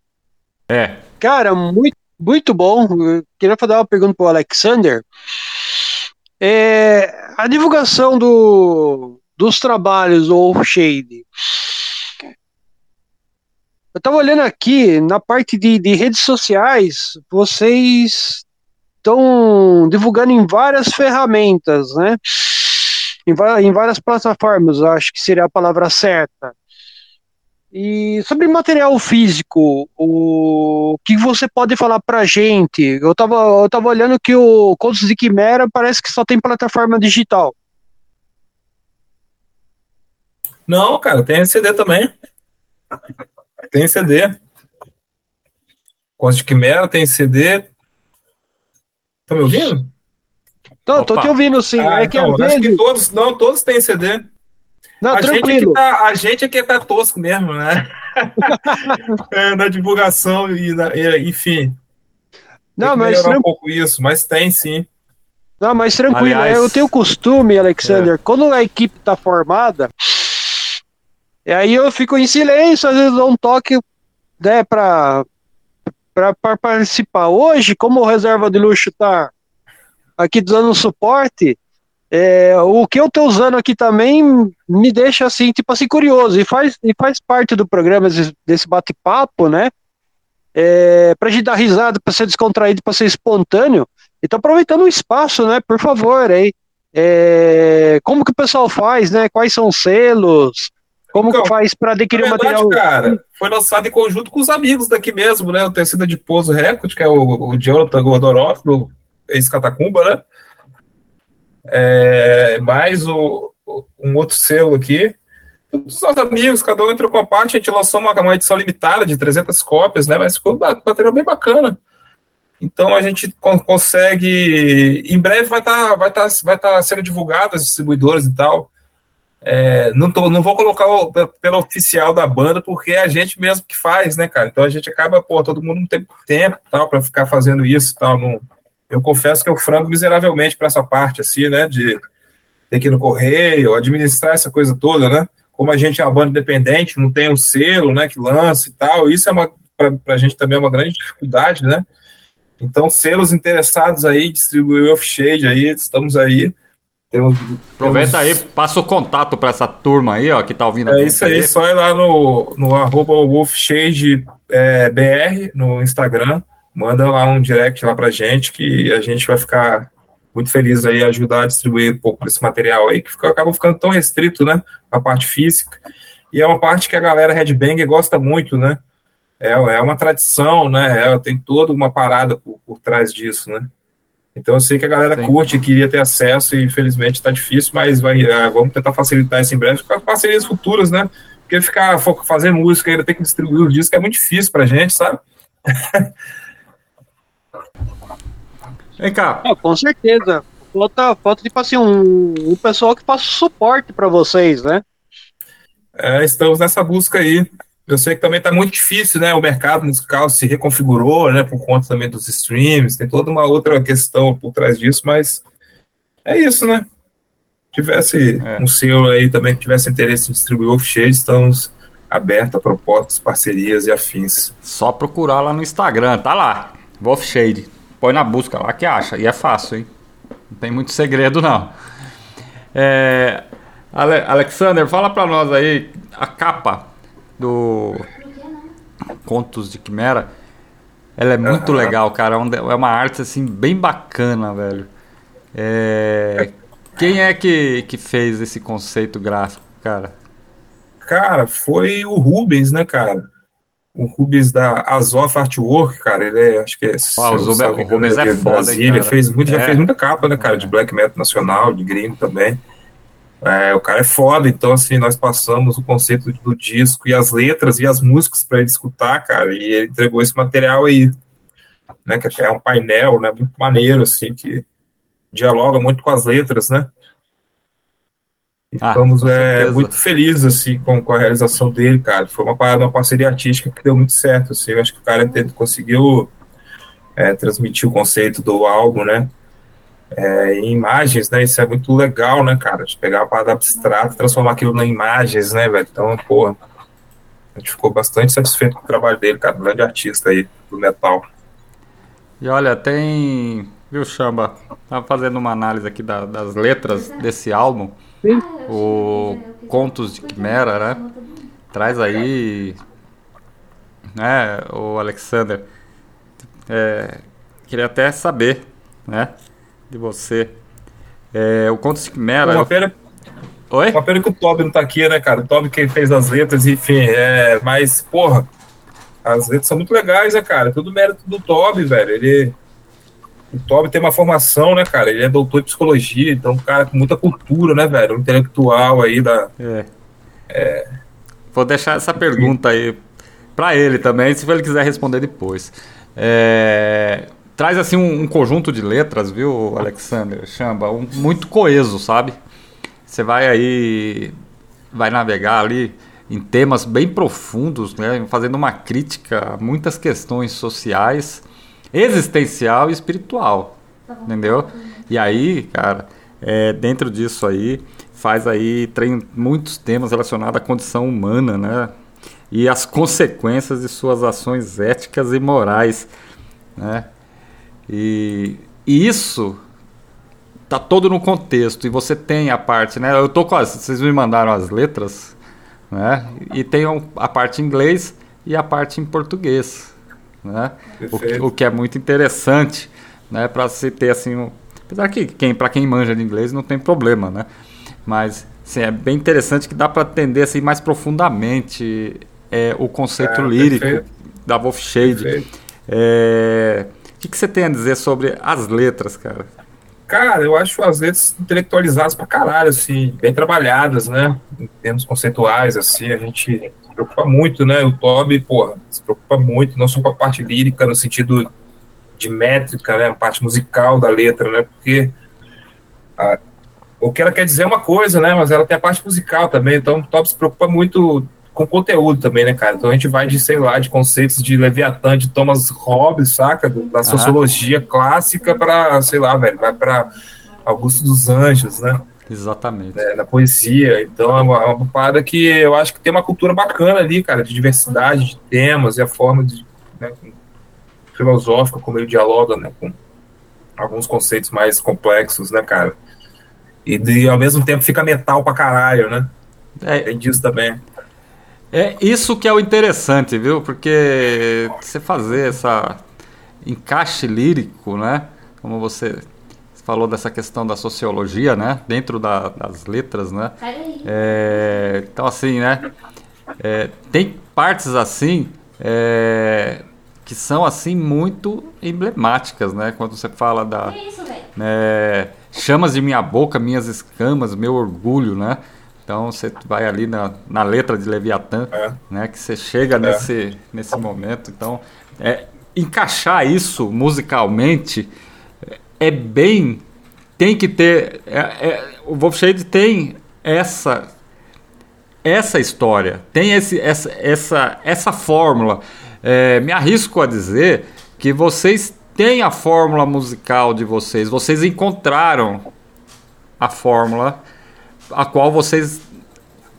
É, Cara, muito, muito bom. Eu queria fazer uma pergunta para o Alexander. É, a divulgação do, dos trabalhos do Shade. Eu estava olhando aqui na parte de, de redes sociais, vocês estão divulgando em várias ferramentas, né? Em, em várias plataformas, acho que seria a palavra certa. E sobre material físico, o que você pode falar pra gente? Eu tava, eu tava olhando que o Contos de Quimera parece que só tem plataforma digital. Não, cara, tem CD também. Tem CD. Contos de Quimera tem CD. Tá me ouvindo? Tô Opa. te ouvindo sim. Ah, é que então, às acho que todos, não, todos têm CD. Não, a, gente é que tranquilo. tá, a gente é que tá tosco mesmo, né? É, na divulgação e, na, e enfim. Não, tem que mas, melhorar tran- um pouco isso, mas tem sim. não, mas tranquilo. Aliás- eu tenho costume, Alexander, quando a equipe tá formada, e aí eu fico em silêncio, às vezes dou um toque né, pra, pra, pra participar. Hoje, como o reserva de luxo tá aqui dando suporte, é, o que eu tô usando aqui também me deixa assim, tipo assim, curioso, e faz, e faz parte do programa desse, bate-papo, né? É, pra gente dar risada, pra ser descontraído, pra ser espontâneo. E tô aproveitando o espaço, né? Por favor, aí. É, como que o pessoal faz, né? Quais são os selos? Como Então, que faz para adquirir o material? cara, foi lançado em conjunto com os amigos daqui mesmo, né? O Tecida de Pouso Record, que é o, o Jonathan Gordoroff, do ex-Catacumba, né? É, mais o, um outro selo aqui. Os nossos amigos, cada um entrou com a parte, a gente lançou uma, uma edição limitada de 300 cópias, né? Mas ficou material bem bacana. Então a gente con- consegue. Em breve vai estar vai tá, vai tá sendo divulgado as distribuidoras e tal. É, não, tô, não vou colocar o, pe- pelo oficial da banda, porque é a gente mesmo que faz, né, cara? Então a gente acaba, pô, todo mundo não tem tempo tal para ficar fazendo isso e tal. Não, eu confesso que eu frango miseravelmente para essa parte, assim, né, de ter que ir no correio, administrar essa coisa toda, né? Como a gente é uma banda independente, não tem um selo, né, que lança e tal, isso é uma, para a gente também é uma grande dificuldade, né? Então, selos interessados aí, distribuir o Off-Shade aí, estamos aí. Temos, Aproveita aí, temos- passa o contato pra essa turma aí, ó, que tá ouvindo É isso aí, só ir lá no, no arroba Wolfshade é, BR no Instagram, manda lá um direct lá pra gente que a gente vai ficar muito feliz aí ajudar a distribuir um pouco desse material aí que fica, acaba ficando tão restrito, né, a parte física. E é uma parte que a galera headbanger gosta muito, né? É, é uma tradição, né? É, tem toda uma parada por, por trás disso, né? Então eu sei que a galera Sim. curte, queria ter acesso e infelizmente está difícil, mas vai, é, vamos tentar facilitar isso em breve com as parcerias futuras, né? Porque ficar fazer música e ainda ter que distribuir os discos é muito difícil pra gente, sabe? Vem cá, Ah, com certeza. Falta, falta tipo assim, um, um pessoal que faça suporte para vocês, né? É, estamos nessa busca aí. Eu sei que também está muito difícil, né? O mercado musical se reconfigurou, né? Por conta também dos streams, tem toda uma outra questão por trás disso, mas é isso, né? Tivesse É. um selo aí também que tivesse interesse em distribuir off-shade, estamos abertos a propostas, parcerias e afins. só procurar lá no Instagram, tá lá, Wolf Shade. Põe na busca lá que acha, e é fácil, hein? Não tem muito segredo, não. É, Ale- Alexander, fala pra nós aí a capa do Contos de Quimera. Ela é muito Aham. legal, cara. É É uma arte assim bem bacana, velho. É, Quem é que, que fez esse conceito gráfico, cara? Cara, foi o Rubens, né, cara? O Rubens da Azof Artwork, cara, ele é, acho que é. Ah, o me o Rubens é ele de foda, Brasília, fez muito, já É. fez muita capa, né, cara, de black metal nacional, de gringo também. É, o cara é foda, então, assim, nós passamos o conceito do disco e as letras e as músicas para ele escutar, cara, e ele entregou esse material aí, né, que é um painel, né, muito maneiro, assim, que dialoga muito com as letras, né. Ah, Estamos com é, muito felizes assim, com, com a realização dele, cara. Foi uma, parada, uma parceria artística que deu muito certo. Assim. Eu acho que o cara conseguiu é, transmitir o conceito do álbum, né? É, em imagens, né? Isso é muito legal, né, cara? De pegar uma parada abstrata e transformar aquilo em imagens, né, velho? Então, pô, a gente ficou bastante satisfeito com o trabalho dele, cara. Um grande artista aí do metal. E olha, tem. Viu, Chamba? Tava fazendo uma análise aqui da- das letras desse álbum. Sim. O Contos de Quimera, né? Traz aí. Né, o Alexander. É, queria até saber, né? De você. É, o Contos de Quimera. Uma eu- pena, Oi? uma pena que o Toby não tá aqui, né, cara? O Toby que fez as letras, enfim, é. Mas, porra, as letras são muito legais, né, cara? Tudo mérito do Toby, velho. Ele. O Toby tem uma formação, né, cara? Ele é doutor em psicologia, então, um cara com muita cultura, né, velho? Um intelectual aí da, É. É... Vou deixar essa pergunta aí para ele também, se ele quiser responder depois. É... Traz assim um, um, conjunto de letras, viu, Alexander Chamba, um, muito coeso, sabe? Você vai aí, vai navegar ali em temas bem profundos, né, fazendo uma crítica a muitas questões sociais, existencial e espiritual, entendeu? E aí, cara, é, dentro disso aí, faz aí tem muitos temas relacionados à condição humana, né? E as consequências de suas ações éticas e morais, né? E, e isso tá todo no contexto e você tem a parte, né? Eu tô com as, vocês me mandaram as letras, né? E tem a parte em inglês e a parte em português, né? O, o, que é muito interessante, né? Para se ter assim, um, apesar que quem para quem manja de inglês não tem problema, né? Mas assim, é bem interessante que dá para atender assim mais profundamente é, o conceito é, lírico perfeito. da Wolf Shade. É, o que, que você tem a dizer sobre as letras, cara? Cara, eu acho as letras intelectualizadas pra caralho, assim, bem trabalhadas, né? Em termos conceituais, assim, a gente preocupa muito, né? O Toby, porra, se preocupa muito, não só com a parte lírica, no sentido de métrica, né? A parte musical da letra, né? Porque a, o que ela quer dizer é uma coisa, né? Mas ela tem a parte musical também, então o Toby se preocupa muito com conteúdo também, né, cara? Então a gente vai de, sei lá, de conceitos de Leviatã, de Thomas Hobbes, saca? Da sociologia clássica para, sei lá, velho, vai para Augusto dos Anjos, né? Exatamente. É, na poesia. Então é uma, é uma parada que eu acho que tem uma cultura bacana ali, cara, de diversidade de temas e a forma de, né, filosófica como ele dialoga, né, com alguns conceitos mais complexos, né, cara? E de, ao mesmo tempo fica metal pra caralho, né? É, tem disso também. É isso que é o interessante, viu? Porque você fazer essa encaixe lírico, né? Como você falou dessa questão da sociologia, né? Dentro da, das letras, né? É, então assim, né? É, tem partes assim é, que são assim muito emblemáticas, né? Quando você fala da isso, né, chamas de minha boca, minhas escamas, meu orgulho, né? Então você vai ali na, na letra de Leviatã, é. né? Que você chega é. nesse, nesse momento. Então, é, encaixar isso musicalmente é bem. Tem que ter. É, é, o Wolfshade tem essa essa história, tem esse, essa, essa, essa fórmula. É, me arrisco a dizer que vocês têm a fórmula musical de vocês, vocês encontraram a fórmula a qual vocês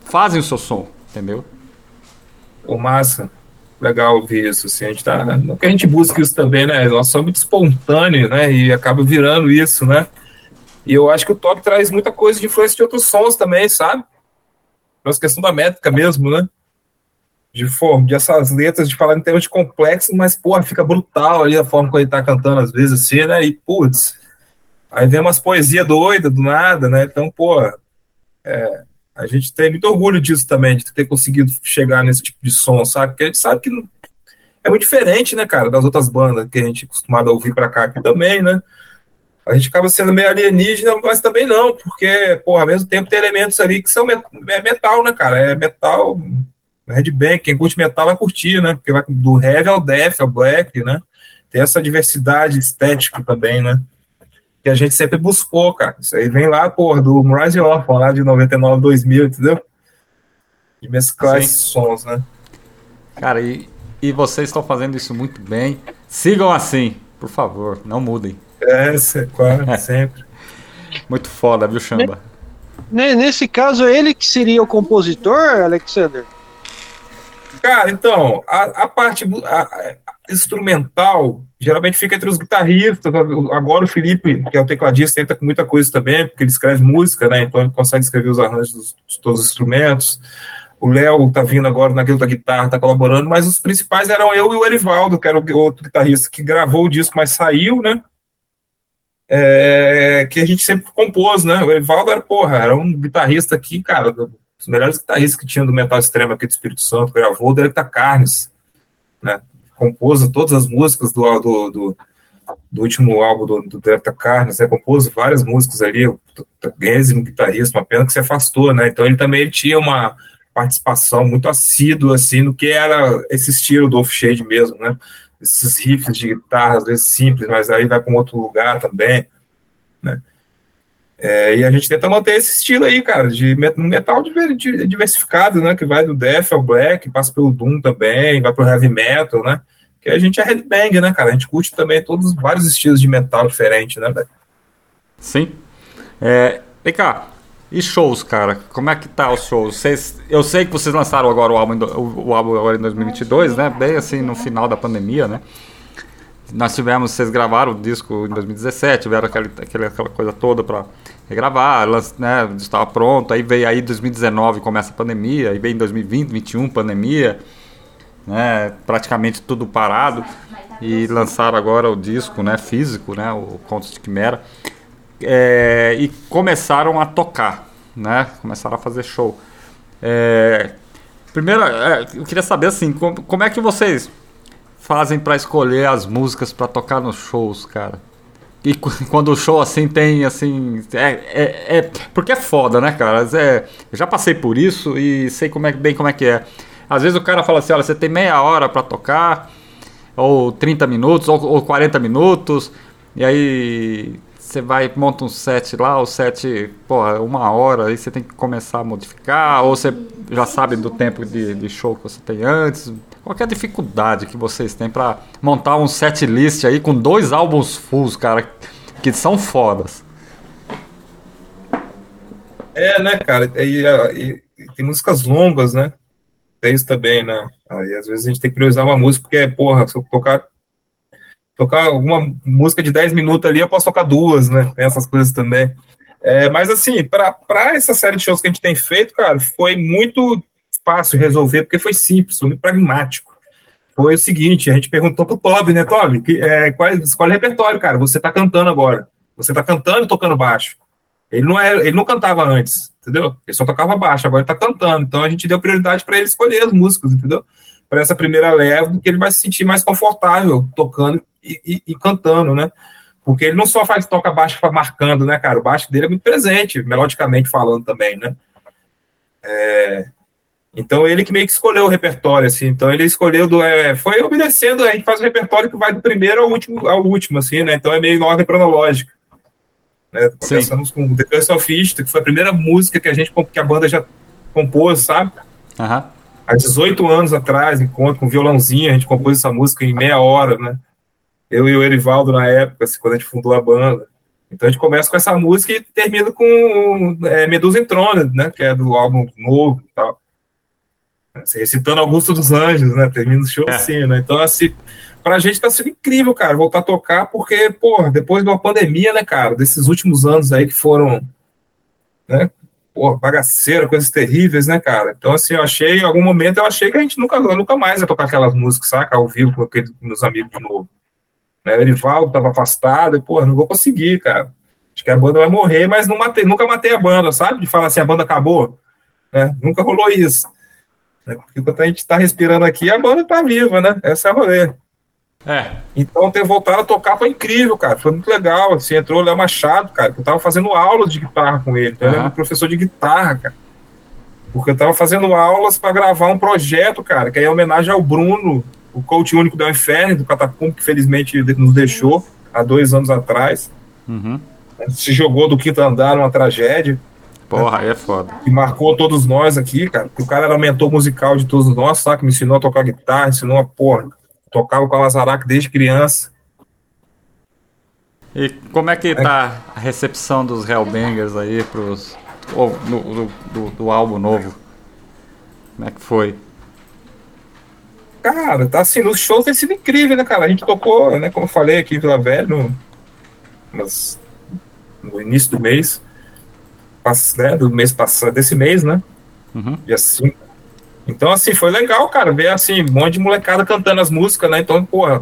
fazem o seu som, entendeu? Pô, massa. Legal ouvir isso, assim, a gente tá, não que a gente busca isso também, né, nós somos muito espontâneo, né, e acaba virando isso, né, e eu acho que o top traz muita coisa de influência de outros sons também, sabe? Nossa questão da métrica mesmo, né? De forma, de essas letras, de falar em termos de complexo, mas, porra, fica brutal ali a forma como ele tá cantando, às vezes, assim, né? E, putz, aí vem umas poesias doidas do nada, né? Então, porra, é, a gente tem muito orgulho disso também, de ter conseguido chegar nesse tipo de som, sabe? Porque a gente sabe que é muito diferente, né, cara, das outras bandas que a gente é acostumado a ouvir pra cá aqui também, né? A gente acaba sendo meio alienígena, mas também não, porque, porra, ao mesmo tempo tem elementos ali que são metal, né, cara? É metal, Red Bang, quem curte metal vai curtir, né? Porque vai do heavy ao death, ao black, né? Tem essa diversidade estética também, né? Que a gente sempre buscou, cara. Isso aí vem lá, porra, do Rise Orphan, lá de 99, 2000, entendeu? De mesclar Sim. esses sons, né? Cara, e, e vocês estão fazendo isso muito bem. Sigam assim, por favor, não mudem. É, claro, sempre. Muito foda, viu, Chamba? Nesse caso, é ele que seria o compositor, Alexander? Cara, então, a, a parte a, a instrumental geralmente fica entre os guitarristas. Agora o Felipe, que é o tecladista, entra com muita coisa também, porque ele escreve música, né? Então ele consegue escrever os arranjos de todos os instrumentos. O Léo tá vindo agora naquilo da guitarra, tá colaborando, mas os principais eram eu e o Erivaldo, que era o outro guitarrista que gravou o disco, mas saiu, né? É, que a gente sempre compôs, né? O Erivaldo era, porra, era um guitarrista aqui, cara, dos melhores guitarristas que tinha do metal extremo aqui do Espírito Santo, gravou o Delta Carnes, né? compôs todas as músicas do, do, do, do último álbum do, do Delta Carnes, né, compôs várias músicas ali, o enésimo guitarrista, uma pena que se afastou, né, então ele também ele tinha uma, participação muito assídua, assim, no que era esse estilo do Off-Shade mesmo, né? Esses riffs de guitarra, às vezes simples, mas aí vai para um outro lugar também, né? É, e a gente tenta manter esse estilo aí, cara, de metal diversificado, né? Que vai do death ao black, passa pelo doom também, vai pro heavy metal, né? Que a gente é headbang, né, cara? A gente curte também todos vários estilos de metal diferentes, né, velho? Sim. É, vem cá, e shows, cara? Como é que tá os shows? Vocês, eu sei que vocês lançaram agora o álbum, o, o álbum agora em 2022, né? Bem assim no final da pandemia, né? Nós tivemos, vocês gravaram o disco em 2017, tiveram aquela, aquela, aquela coisa toda para regravar, né? Estava pronto, aí veio aí 2019 começa a pandemia, aí veio em 2020, 2021 pandemia, né? Praticamente tudo parado e lançaram agora o disco, né? Físico, né? O Contos de Quimera é, e começaram a tocar, né? Começaram a fazer show. É, primeiro, é, eu queria saber assim, como, como é que vocês fazem para escolher as músicas para tocar nos shows, cara? E quando o show assim tem assim. É, é, é, porque é foda, né, cara? É, já passei por isso e sei como é, bem como é que é. Às vezes o cara fala assim: olha, você tem meia hora para tocar, ou 30 minutos, ou, ou 40 minutos, e aí você vai, monta um set lá, o set, porra, uma hora, aí você tem que começar a modificar, ou você já sabe do tempo de, de show que você tem antes. Qual é a dificuldade que vocês têm para montar um set list aí com dois álbuns fulls, cara, que são fodas? É, né, cara, e, e, e tem músicas longas, né? Tem isso também, né? Aí às vezes a gente tem que priorizar uma música, porque, porra, se eu tocar tocar alguma música de 10 minutos ali, eu posso tocar duas, né? Tem essas coisas também. É, mas assim, para essa série de shows que a gente tem feito, cara, foi muito fácil resolver, porque foi simples, foi muito pragmático. Foi o seguinte, a gente perguntou pro Toby, né, Toby, que, é, qual, qual é o repertório, cara? Você tá cantando agora. Você tá cantando e tocando baixo. Ele não, é, ele não cantava antes, entendeu? Ele só tocava baixo, agora ele tá cantando. Então a gente deu prioridade para ele escolher as músicas, entendeu? Para essa primeira leva, que ele vai se sentir mais confortável tocando e, e, cantando, né? Porque ele não só faz toca baixo marcando, né, cara? O baixo dele é muito presente, melodicamente falando também, né? É, então ele que meio que escolheu o repertório, assim. Então ele escolheu do. É, foi obedecendo, a gente faz o repertório que vai do primeiro ao último, ao último assim, né? Então é meio em ordem cronológica. Né? Começamos com The Curse of East, que foi a primeira música que a gente que a banda já compôs, sabe? Uhum. Há 18 anos atrás, encontro com violãozinho, a gente compôs essa música em meia hora, né? eu e o Erivaldo na época, assim, quando a gente fundou a banda. Então a gente começa com essa música e termina com é, Medusa Entrona, né? Que é do álbum novo e tal. Assim, recitando Augusto dos Anjos, né? Termina o show é. assim, né? Então, assim, pra gente tá sendo incrível, cara, voltar a tocar, porque, porra, depois de uma pandemia, né, cara, desses últimos anos aí que foram, né? Porra, bagaceira, coisas terríveis, né, cara? Então, assim, eu achei, em algum momento, eu achei que a gente nunca, nunca mais ia tocar aquelas músicas, saca? Ao vivo com, aqueles, com meus amigos de novo. Né? O Erivaldo estava afastado, e, pô, não vou conseguir, cara. Acho que a banda vai morrer, mas matei, nunca matei a banda, sabe? De falar assim, a banda acabou. Né? Nunca rolou isso. Né? Porque quando a gente está respirando aqui, a banda está viva, né? Essa é a rolê. É. Então ter voltado a tocar foi incrível, cara. Foi muito legal. Assim, entrou o Léo Machado, cara. Eu tava fazendo aulas de guitarra com ele. Então, uhum. Ele era professor de guitarra, cara. Porque eu tava fazendo aulas para gravar um projeto, cara, que é em homenagem ao Bruno, o coach único do Inferno, do Catacumbo, que felizmente nos deixou há dois anos atrás. Uhum. Se jogou do quinto andar uma tragédia. Porra, né? é foda. Que marcou todos nós aqui, cara. O cara era o mentor musical de todos nós, sabe? Me ensinou a tocar guitarra, ensinou a porra. Tocava com a Lazarac desde criança. E como é que tá a recepção dos Hellbangers aí pros, oh, no, do, do álbum novo? Como é que foi? Cara, tá assim, nos shows tem sido incrível, né, cara? A gente tocou, né, como eu falei aqui em Vila Velha, no, no início do mês, né, do mês passado, desse mês, né? Uhum. Dia 5. Então, assim, foi legal, cara, ver, assim, um monte de molecada cantando as músicas, né? Então, porra,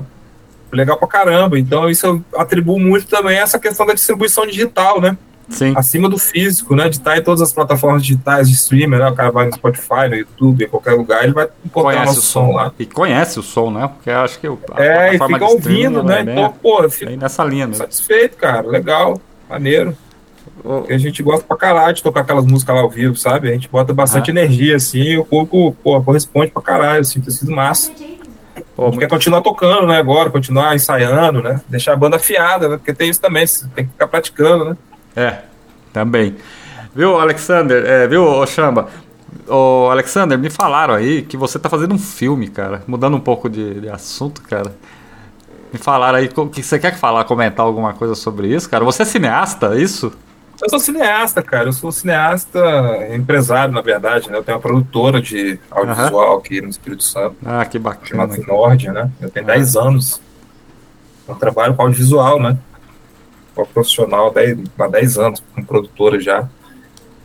legal pra caramba. Então, isso eu atribuo muito também a essa questão da distribuição digital, né? Sim. acima do físico, né? De estar em todas as plataformas digitais de streamer, né? O cara vai no Spotify, no YouTube, em qualquer lugar, ele vai encontrar o nosso som. lá. E conhece o som, né? Porque acho que a É, e fica ouvindo, né? Então, pô, eu fico nessa linha, né? Satisfeito, cara. Legal, maneiro. A gente gosta pra caralho de tocar aquelas músicas lá ao vivo, sabe? A gente bota bastante Ah. energia, assim, e o público, pô, corresponde pra caralho, assim, tem sido massa. Pô, quer continuar tocando, né, agora, continuar ensaiando, né? Deixar a banda afiada, né? Porque tem isso também, você tem que ficar praticando, né? É, também. Viu, Alexander? É, viu, ô Chamba? Ô, Alexander, me falaram aí que você tá fazendo um filme, cara. Mudando um pouco de, de assunto, cara. Me falaram aí que você quer falar, comentar alguma coisa sobre isso, cara? Você é cineasta, é isso? Eu sou cineasta, cara. Eu sou cineasta empresário, na verdade, né? Eu tenho uma produtora de audiovisual aqui no Espírito Santo, Ah, que bacana. chamada Nord, né? Eu tenho 10 anos. Eu trabalho com audiovisual, né? Como profissional há 10 anos, como produtora já.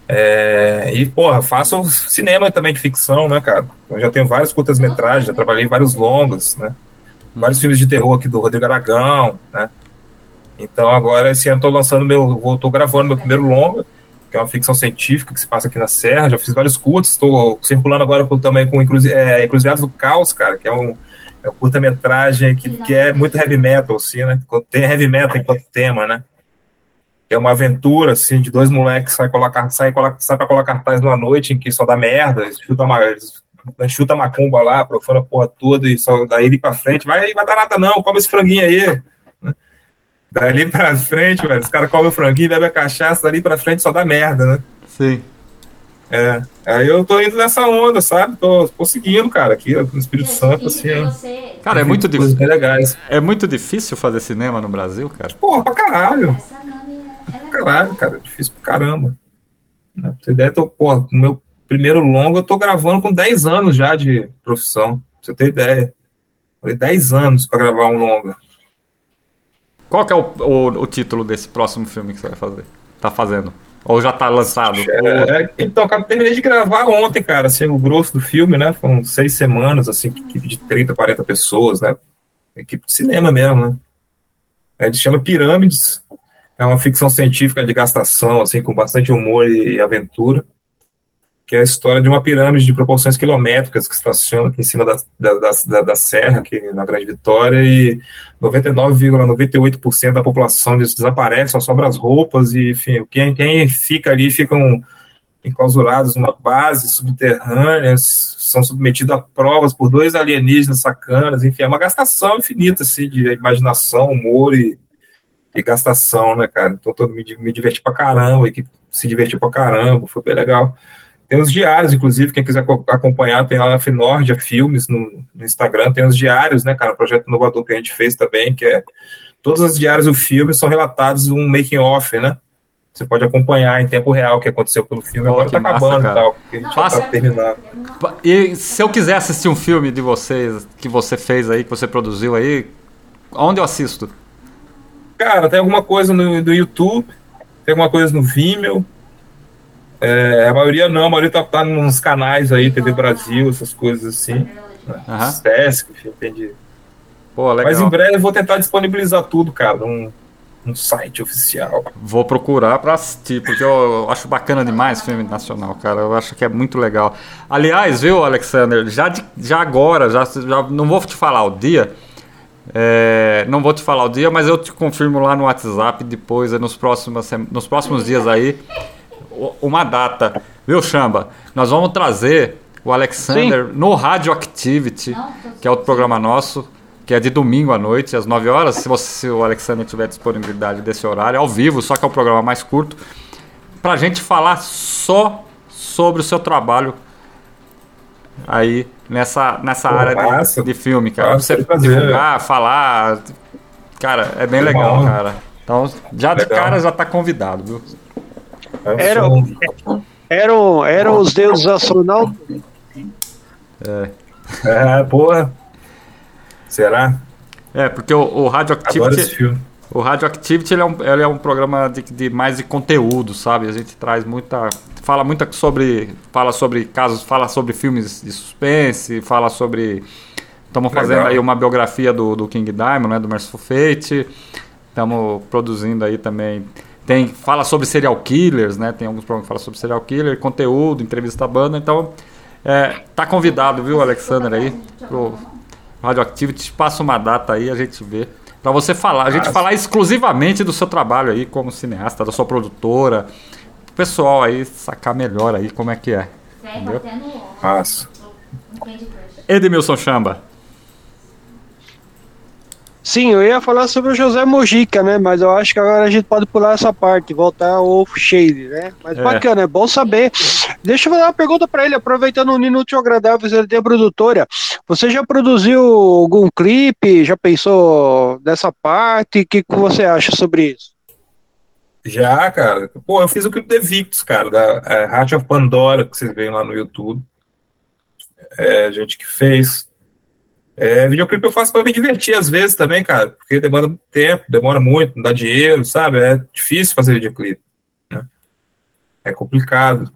É, e, porra, faço cinema também de ficção, né, cara? Eu já tenho vários curtas-metragens, já trabalhei em vários longas, né? Vários filmes de terror aqui do Rodrigo Aragão, né? Então agora esse ano estou lançando meu, tô gravando meu primeiro longa, que é uma ficção científica que se passa aqui na Serra. Já fiz vários curtos, estou circulando agora com- também com Encruzi- é, Encruzilhadas do Caos, cara, que é um, é um curta-metragem que, que é muito heavy metal, assim, né? Tem heavy metal enquanto tema, né? É uma aventura, assim, de dois moleques que saem colocar, colar, saem pra colar cartaz numa noite em que só dá merda, eles chutam uma, eles chuta a macumba lá, profana a porra toda e só daí ali pra frente, vai, vai dar nada não, come esse franguinho aí. Dali pra frente, velho, os caras comem o franguinho, bebem a cachaça, dali pra frente só dá merda, né? Sim. É, aí eu tô indo nessa onda, sabe? Tô, tô seguindo, cara, aqui no Espírito Santo, assim, ó. Cara, é muito, difícil. é muito difícil fazer cinema no Brasil, cara. Porra, pra caralho. Caralho, cara, difícil pra caramba. Né? Pra você ideia, eu tô, porra, no meu primeiro longo eu tô gravando com 10 anos já de profissão, pra você ter ideia. Foi 10 anos pra gravar um longa. Qual que é o, o, o título desse próximo filme que você vai fazer? Tá fazendo? Ou já tá lançado? Ou- É, então, cara, terminei de gravar ontem, cara, assim, o grosso do filme, né? Foram seis semanas, assim, equipe de 30, 40 pessoas, né? Equipe de cinema mesmo, né? É, Ele chama Pirâmides, é uma ficção científica de gastação, assim, com bastante humor e aventura, que é a história de uma pirâmide de proporções quilométricas que estaciona aqui em cima da, da, da, da- serra, aqui na Grande Vitória, e 99,98% da população des- desaparece, só sobra as roupas, e, enfim, quem, quem fica ali ficam enclausurados numa base subterrânea, são submetidos a provas por dois alienígenas sacanas, enfim, é uma gastação infinita, assim, de imaginação, humor e, e gastação, né, cara? Então, todo me, me diverti pra caramba, a equipe se divertiu pra caramba, foi bem legal. Tem os diários, inclusive, quem quiser co- acompanhar, tem lá na Finordia Filmes no, no Instagram, tem os diários, né, cara? Um projeto inovador que a gente fez também, que é todas as diários do filme são relatados um making off, né? Você pode acompanhar em tempo real o que aconteceu pelo filme. Pô, Agora tá massa, acabando cara. e tal, porque a gente já Passa- tá terminando. E se eu quiser assistir um filme de vocês, que você fez aí, que você produziu aí, onde eu assisto? Cara, tem alguma coisa no, no YouTube, tem alguma coisa no Vimeo. É, a maioria não, a maioria tá, tá nos canais aí, TV Brasil, essas coisas assim. Aham. Sesc, enfim, entendi. Pô, legal. Mas em breve eu vou tentar disponibilizar tudo, cara, num, num site oficial. Vou procurar pra assistir, porque eu, eu acho bacana demais filme nacional, cara. Eu acho que é muito legal. Aliás, viu, Alexander, já, de- já agora, já, já não vou te falar o dia. é, não vou te falar o dia, mas eu te confirmo lá no WhatsApp depois, nos próximos, nos próximos dias aí, uma data. Viu, Chamba? Nós vamos trazer o Alexander no Radioactivity, que é outro programa nosso, que é de domingo à noite, às 9 horas. Se, você, se o Alexander tiver disponibilidade desse horário, ao vivo, só que é um programa mais curto, pra gente falar só sobre o seu trabalho aí nessa, nessa Pô, área massa. de, de filme, cara. Massa, você divulgar, falar. Cara, é bem legal, cara. Então, já de Legal. cara já tá convidado, viu? Eu Era- sou- Eram, eram os deuses astronautas? É, porra. Será? É, porque o, o Radioactivity. O Radioactivity ele é, um, ele é um programa de, de mais de conteúdo, sabe? A gente traz muita. Fala muita sobre. Fala sobre casos, fala sobre filmes de suspense, fala sobre. Estamos fazendo Legal. aí uma biografia do, do King Diamond, né? Do Merciful Fate. Estamos produzindo aí também. Tem, fala sobre serial killers, né? Tem alguns programas que falam sobre serial killer, conteúdo, entrevista à banda. Então, é, tá convidado, viu, Alexander, aí, pro Radioactivity. Passa uma data aí, a gente vê. Pra você falar, a gente Ah, falar exclusivamente do seu trabalho aí como cineasta, da sua produtora. O pessoal aí sacar melhor aí como é que é. Entendeu? até no. Edmilson Chamba. Sim, eu ia falar sobre o José Mojica, né? Mas eu acho que agora a gente pode pular essa parte, voltar ao Shade, né? Mas É. bacana, é bom saber. Deixa eu fazer uma pergunta pra ele, aproveitando o Inútil Agradável, ele tem a produtora. Você já produziu algum clipe? Já pensou dessa parte? O que, que você acha sobre isso? Já, cara. Pô, eu fiz o clipe The Victus, cara, da é, Heart of Pandora, que vocês veem lá no YouTube. É, a gente que fez. É, videoclipe eu faço pra me divertir às vezes também, cara, porque muito tempo, demora muito, não dá dinheiro, sabe? É difícil fazer videoclipe. Né? É complicado.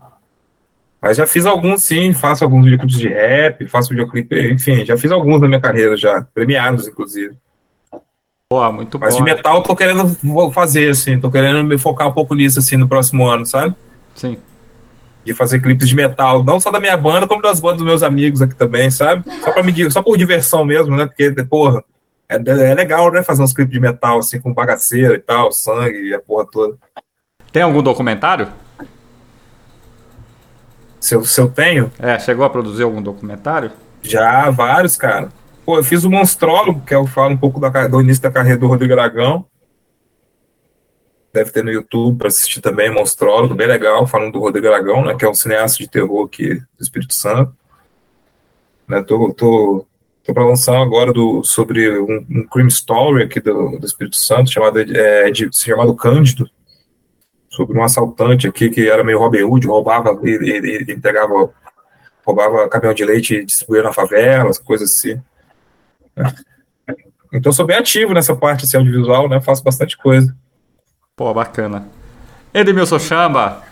Mas já fiz alguns, sim, faço alguns videoclipes de rap, faço videoclipe, enfim, já fiz alguns na minha carreira já, premiados, inclusive. Pô, muito Mas bom. de metal eu tô querendo fazer, assim, tô querendo me focar um pouco nisso, assim, no próximo ano, sabe? Sim. De fazer clipes de metal, não só da minha banda, como das bandas dos meus amigos aqui também, sabe? Só, pra me, só por diversão mesmo, né? Porque, porra, é, é legal, né? Fazer uns clipes de metal, assim, com bagaceira e tal, sangue e a porra toda. Tem algum documentário? Se eu, se eu tenho, É, chegou a produzir algum documentário? já vários, cara. Pô, eu fiz o Monstrólogo, que eu falo um pouco da do início da carreira do Rodrigo Aragão. Deve ter no YouTube para assistir também, Monstrólogo, bem legal, falando do Rodrigo Aragão, né, que é um cineasta de terror aqui do Espírito Santo. Né, tô, tô, tô para lançar agora do, sobre um, um crime story aqui do, do Espírito Santo, chamado, é, de, chamado Cândido, sobre um assaltante aqui que era meio Robin Hood, roubava e, e, e entregava, roubava caminhão de leite e distribuía na favela, as coisas assim. Então eu sou bem ativo nessa parte assim, audiovisual, né? Faço bastante coisa. Pô, bacana. Edmilson Chamba,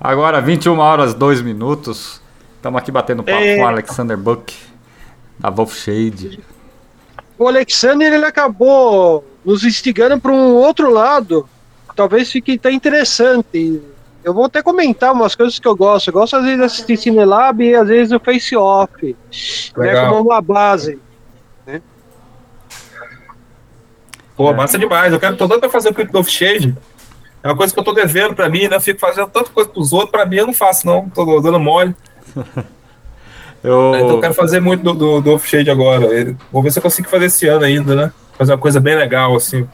agora 21 horas 2 minutos. Estamos aqui batendo papo É. com o Alexander Buck, da Wolf Shade. O Alexander ele acabou nos instigando para um outro lado. Talvez fique até interessante. Eu vou até comentar umas coisas que eu gosto. Eu gosto às vezes de assistir Cinelab e às vezes o Face Off. Né, Legal. como uma base. Pô, massa demais. Eu quero, tô doido pra fazer o clipe do Shade. É uma coisa que eu tô devendo pra mim, né? Fico fazendo tanta coisa pros outros, pra mim eu não faço, não. Tô dando mole. Eu, Então eu quero fazer muito do, do, do Shade agora. Vou ver se eu consigo fazer esse ano ainda, né? Fazer uma coisa bem legal, assim.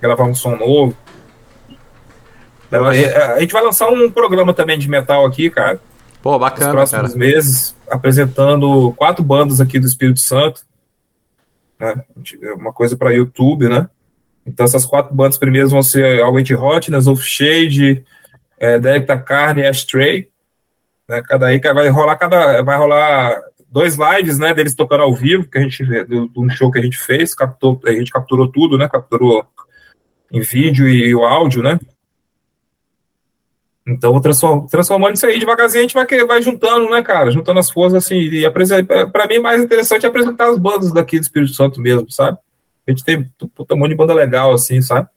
Gravar um som novo. A a gente vai lançar um programa também de metal aqui, cara. Pô, nos bacana, próximos cara. meses, apresentando quatro bandas aqui do Espírito Santo. Né? Uma coisa para YouTube, né? Então, essas quatro bandas primeiras vão ser Alwait Hotness, Of Shade, é, da Carne e Ashtray. Né? Cada aí vai rolar cada. Vai rolar dois lives, né? Deles tocando ao vivo, que a gente do um show que a gente fez, captou, a gente capturou tudo, né? Capturou em vídeo e, o áudio, né? Então, transformando isso aí devagarzinho, a gente vai, vai juntando, né, cara? Juntando as forças, assim, e apresentar. Pra mim, mais interessante é apresentar as bandas daqui do Espírito Santo mesmo, sabe? A gente tem um monte de banda legal, assim, sabe?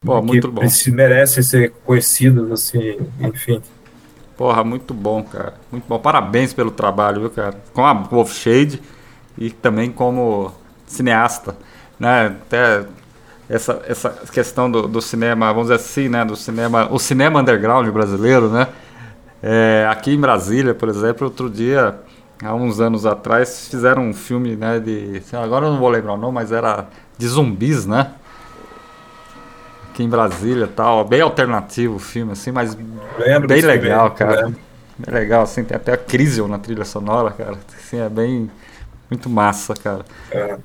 Pô, muito que bom. merecem ser conhecidas, assim, enfim. Porra, muito bom, cara. Muito bom. Parabéns pelo trabalho, viu, cara? Com a Wolf Shade e também como cineasta, né? Até essa, essa questão do, do cinema, vamos dizer assim, né? Do cinema, o cinema underground brasileiro, né? É, aqui em Brasília, por exemplo, outro dia, há uns anos atrás, fizeram um filme, né? De, agora eu não vou lembrar o nome, mas era de zumbis, né? Aqui em Brasília, e tal, bem alternativo o filme, assim, mas Lembro bem legal, filme, cara. lembro. Bem legal, assim, tem até a Crisium na trilha sonora, cara. Assim, é bem. Muito massa, cara. É.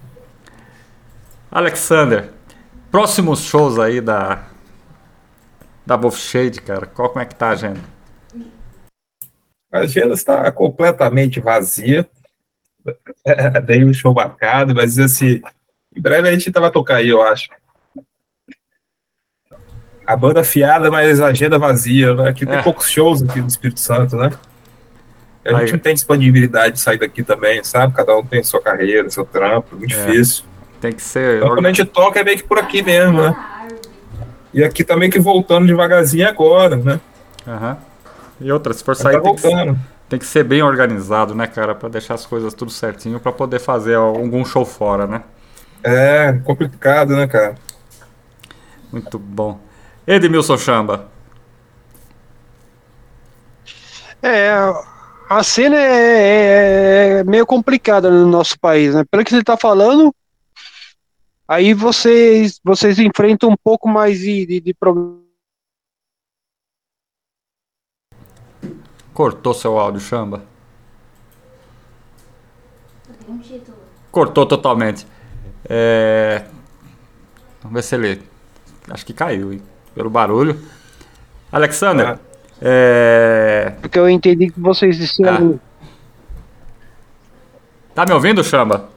Alexander, próximos shows aí da. Da Wolf Shade, cara. Qual, como é que tá a agenda? A agenda está completamente vazia. É, Dei um show marcado, mas assim, em breve a gente vai tocar aí, eu acho. A banda afiada, mas a agenda vazia, né? Aqui tem É. poucos shows aqui no Espírito Santo, né? A gente Aí. não tem disponibilidade de sair daqui também, sabe? Cada um tem sua carreira, seu trampo, muito É. difícil. Tem que ser. Então quando a gente toca é meio que por aqui mesmo, né? E aqui meio que voltando devagarzinho agora, né? Aham. E outra, se for sair, tá tem que, tem que ser bem organizado, né, cara? Pra deixar as coisas tudo certinho, pra poder fazer algum show fora, né? É, complicado, né, cara? Muito bom. Edmilson Chamba. É, a cena é, é, é meio complicada no nosso país, né? Pelo que você está falando, aí vocês, vocês enfrentam um pouco mais de, de, de problema. Cortou seu áudio, Chamba. Cortou totalmente. É... Vamos ver se ele. Acho que caiu, hein? Pelo barulho. Alexander. É... Porque eu entendi que vocês disseram. Tá me ouvindo, Chamba?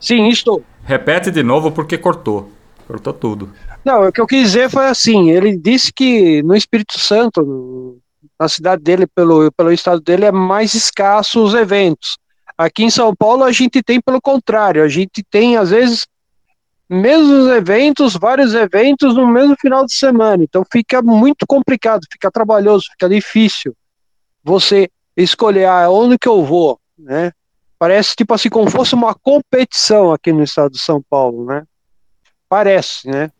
Sim, estou. Repete de novo porque cortou. Cortou tudo. Não, o que eu quis dizer foi assim: ele disse que no Espírito Santo, na cidade dele, pelo, pelo estado dele, é mais escasso os eventos. Aqui em São Paulo, a gente tem pelo contrário, a gente tem, às vezes, mesmos eventos, vários eventos no mesmo final de semana. Então fica muito complicado, fica trabalhoso, fica difícil você escolher ah, onde que eu vou, né? Parece tipo assim, como fosse uma competição aqui no estado de São Paulo, né? Parece, né?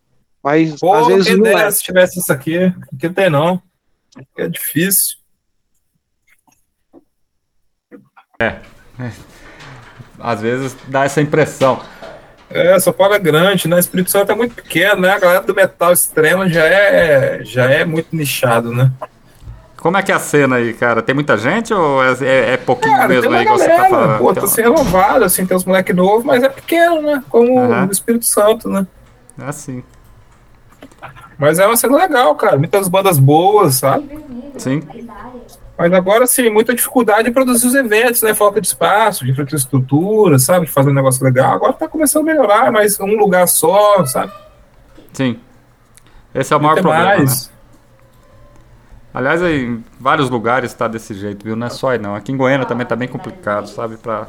Mas Pô, às vezes não dera é. se tivesse isso aqui. Aqui tem não. Aqui é difícil. Às vezes dá essa impressão. É, São Paulo é grande, né? Espírito Santo é muito pequeno, né? A galera do metal extremo já é, já é muito nichado, né? Como é que é a cena aí, cara? Tem muita gente ou é, é- é pouquinho Cara, mesmo aí, igual você galera, tá falando? pô, Tem tá se renovado, assim, tem uns moleques novos, mas é pequeno, né? Como Aham. o Espírito Santo, né? É assim. Mas é uma cena legal, cara. Muitas bandas boas, sabe? Sim. Mas agora, sim, muita dificuldade em produzir os eventos, né? Falta de espaço, de infraestrutura, sabe? De fazer um negócio legal. Agora tá começando a melhorar, mas um lugar só, sabe? Sim. Esse é o maior problema, mais. né? Aliás, em vários lugares tá desse jeito, viu? Não é só aí não. Aqui em Goiânia também tá bem complicado, sabe? Pra,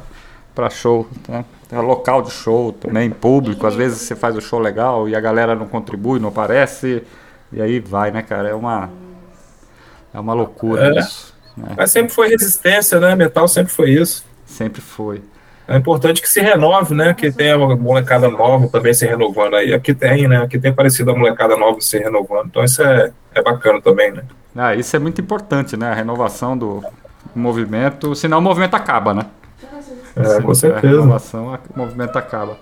pra show, né? Tem local de show também, público. Às vezes você faz o show legal e a galera não contribui, não aparece. E aí vai, né, cara? É uma... É uma loucura É. isso. né? Mas sempre foi resistência, né? Metal sempre foi isso. Sempre foi. É importante que se renove, né? Que tenha uma molecada nova também se renovando aí. Aqui tem, né? Aqui tem parecido a molecada nova se renovando. Então isso é, é bacana também, né? Ah, isso é muito importante, né? A renovação do movimento. Senão o movimento acaba, né? É, com Se não tiver certeza. renovação, a- o movimento acaba.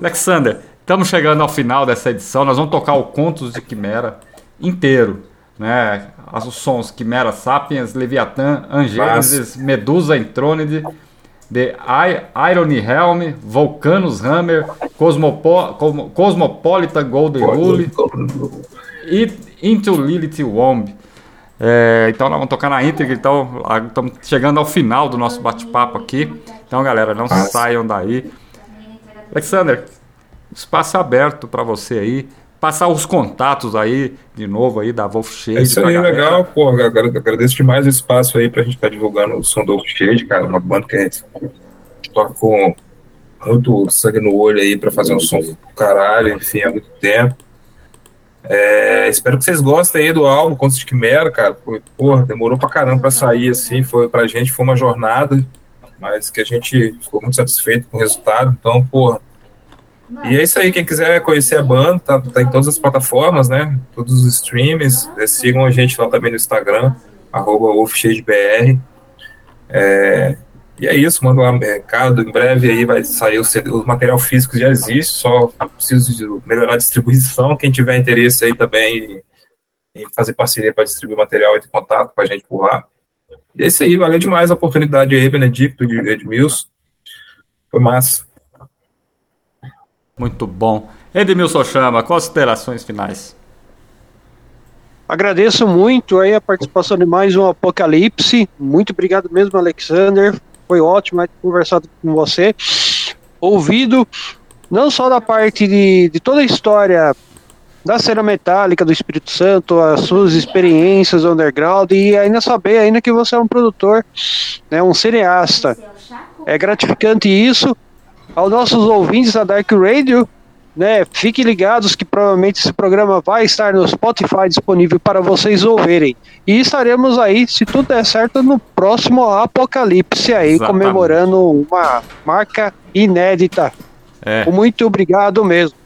Alexander, estamos chegando ao final dessa edição. Nós vamos tocar o Contos de Quimera inteiro, né? Os sons Quimera Sapiens, Leviatã, Angênesis, Medusa Entrônide, The I- Irony Helm, Volcanus Hammer, Cosmopo Cosmo- Cosmopolitan Golden Rule e Into Lilith Womb. É, então nós vamos tocar na íntegra, então a- estamos chegando ao final do nosso bate-papo aqui. Então, galera, não Massa. saiam daí. Alexander, espaço aberto para você aí. Passar os contatos aí, de novo aí, da Wolf Shade. É isso aí, galera. legal. Pô, agra- agradeço demais o espaço aí pra gente estar divulgando o som do Shade, cara. Uma banda que a gente toca com muito sangue no olho aí pra fazer um som do caralho, enfim, há muito tempo. É, espero que vocês gostem aí do álbum Contos de Quimera, cara. Porra, demorou pra caramba pra sair, assim. Foi, pra gente foi uma jornada, mas que a gente ficou muito satisfeito com o resultado. Então, porra. E é isso aí, quem quiser conhecer a banda, tá, tá em todas as plataformas, né? Todos os streams. É, sigam a gente lá também no Instagram, arroba. É, e é isso, manda lá um recado. Em breve aí vai sair o, CD, o material físico já existe, só preciso de melhorar a distribuição. Quem tiver interesse aí também em, fazer parceria para distribuir material, entre em contato com a gente por lá. E é isso aí, valeu demais a oportunidade aí, Benedicto de Edmilson. Foi massa. Muito bom. Edmilson Chama, considerações finais. Agradeço muito aí a participação de mais um Apocalipse. Muito obrigado mesmo, Alexander. Foi ótimo ter conversado com você. Ouvido não só da parte de, de toda a história da cena metálica do Espírito Santo, as suas experiências underground e ainda saber ainda que você é um produtor, né, um cineasta. É gratificante isso. Aos nossos ouvintes da Dark Radio, né? Fiquem ligados que provavelmente esse programa vai estar no Spotify disponível para vocês ouvirem. E estaremos aí, se tudo der certo, no próximo Apocalipse aí, Exatamente. comemorando uma marca inédita. É. Muito obrigado mesmo.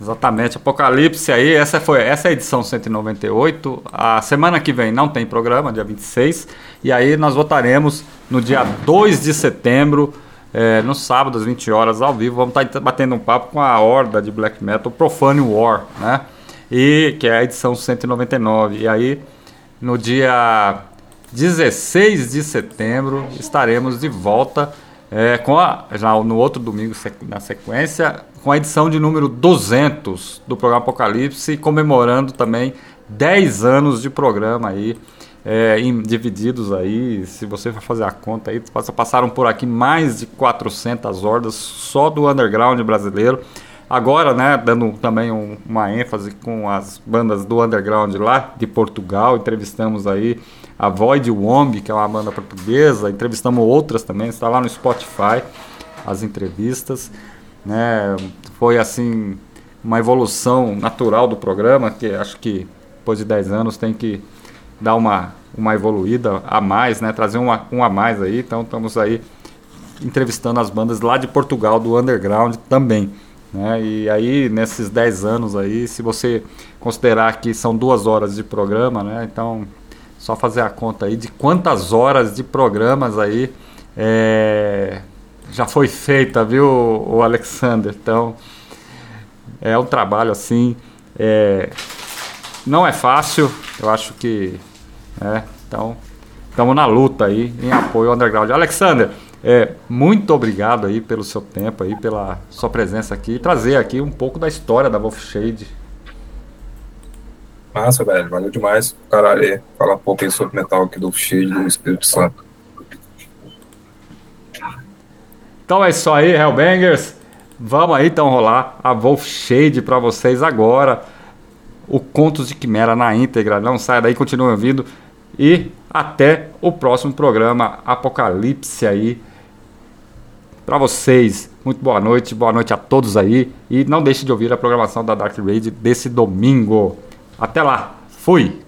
Exatamente, Apocalipse aí, essa foi essa é a edição 198. A semana que vem não tem programa, dia 26, e aí nós votaremos no dia 2 de setembro, é, no sábado às 20 horas ao vivo. Vamos estar batendo um papo com a horda de black metal Profane War, né? E que é a edição 199. E aí no dia 16 de setembro estaremos de volta é, com a, já no outro domingo na sequência com a edição de número 200 do programa Apocalipse, comemorando também 10 anos de programa aí, é, em- divididos aí, se você for fazer a conta aí, passa- passaram por aqui mais de 400 hordas só do underground brasileiro. Agora, né, dando também um- uma ênfase com as bandas do underground lá de Portugal, entrevistamos aí a Void Womb, que é uma banda portuguesa, entrevistamos outras também, está lá no Spotify, as entrevistas, né, foi assim uma evolução natural do programa, que acho que depois de 10 anos tem que dar uma, uma evoluída a mais, né, trazer uma, um a mais aí, então estamos aí entrevistando as bandas lá de Portugal, do underground também. Né? E aí, nesses 10 anos aí, se você considerar que são duas horas de programa, né? Então, só fazer a conta aí de quantas horas de programas aí é, já foi feita, viu, o Alexander? Então, é um trabalho assim, é, não é fácil, eu acho que, é, então, estamos na luta aí em apoio ao underground. Alexander, é, muito obrigado aí pelo seu tempo aí, pela sua presença aqui e trazer aqui um pouco da história da Wolf Shade. Massa, velho. Valeu demais. Caralho, falar um pouco aí sobre metal aqui do Cheio do Espírito Santo. Então é isso aí, Hellbangers. Vamos aí então rolar a Wolf Shade para vocês agora. O Contos de Quimera na íntegra. Não saia daí, continue ouvindo. E até o próximo programa Apocalipse aí. Para vocês, muito boa noite, boa noite a todos aí. E não deixe de ouvir a programação da Dark Raid desse domingo. Até lá, fui!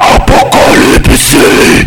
Apocalipse!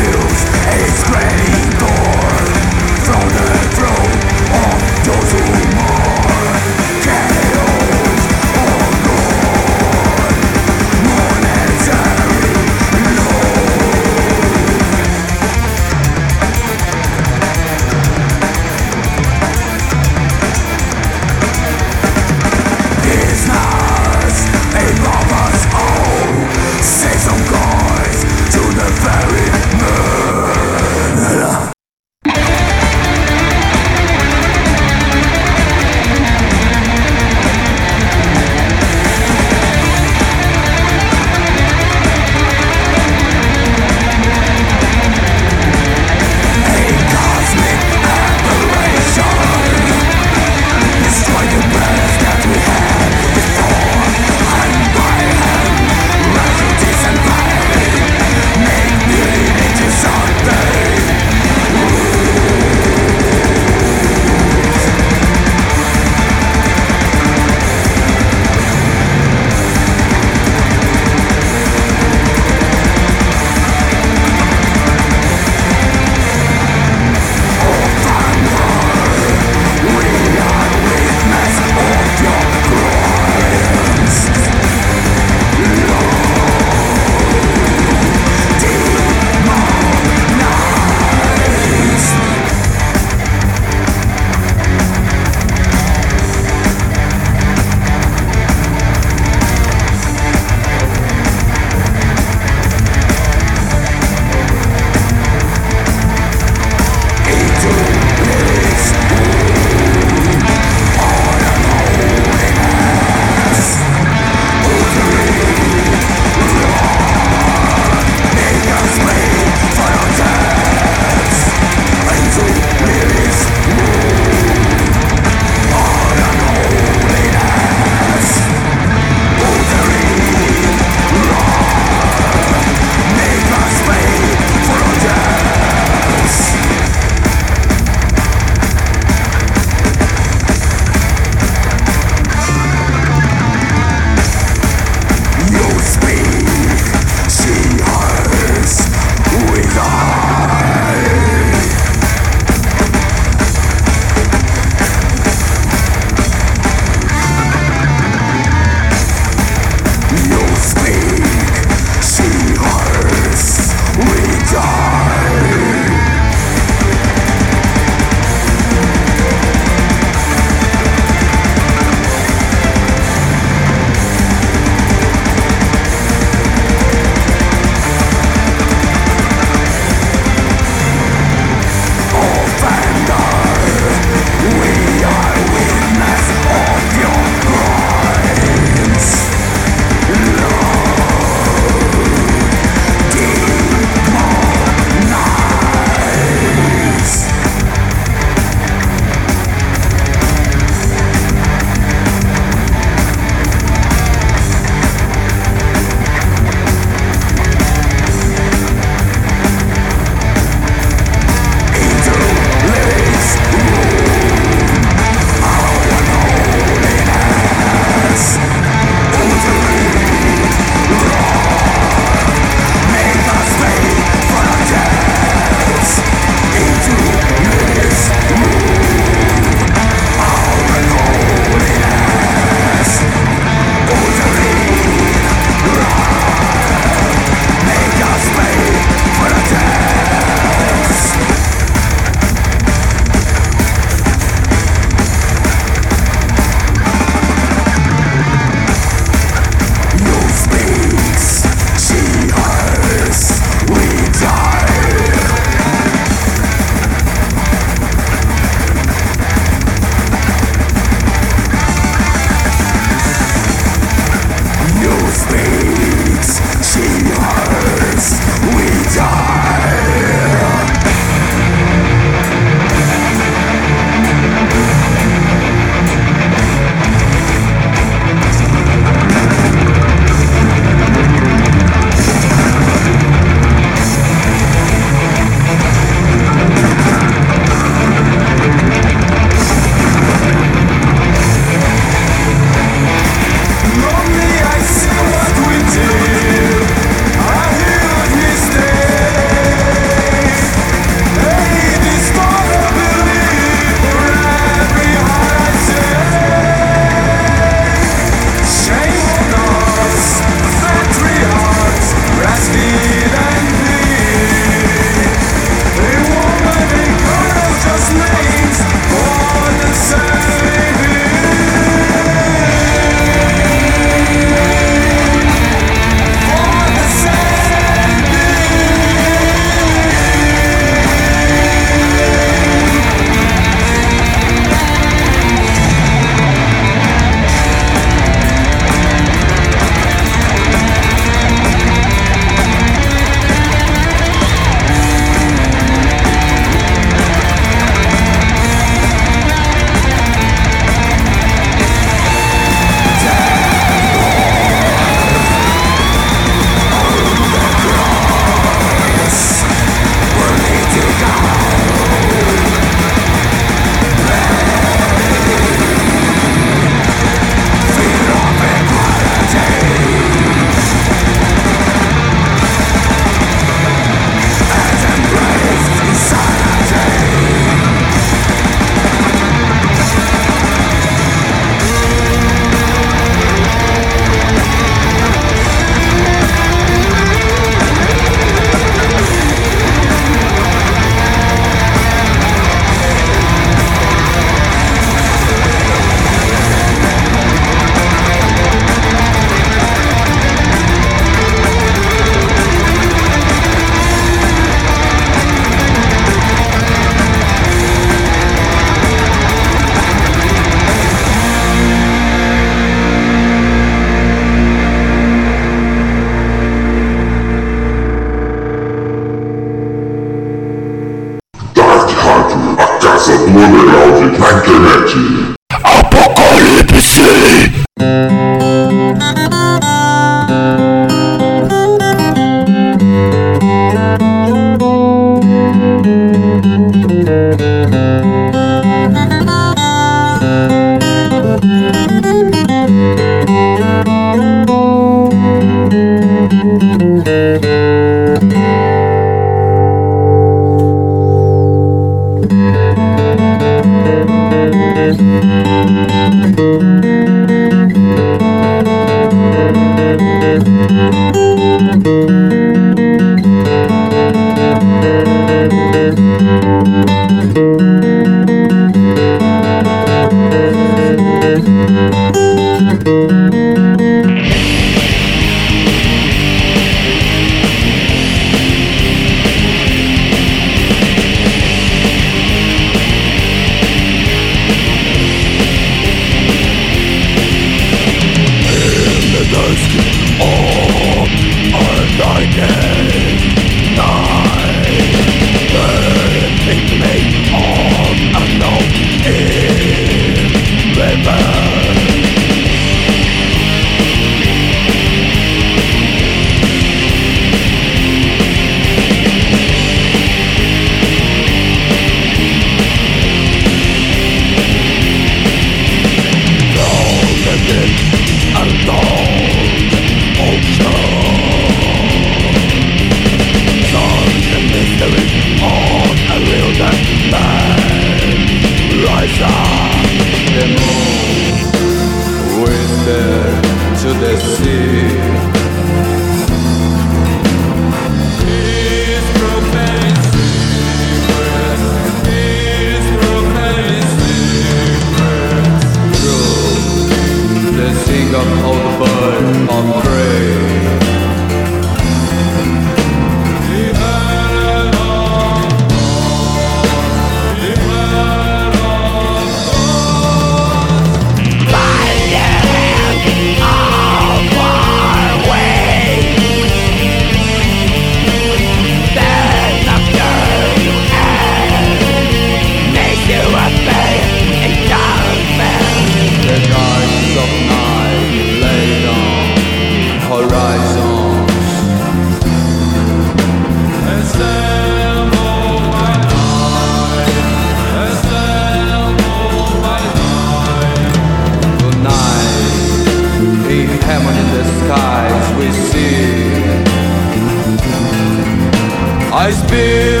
Contemplation, the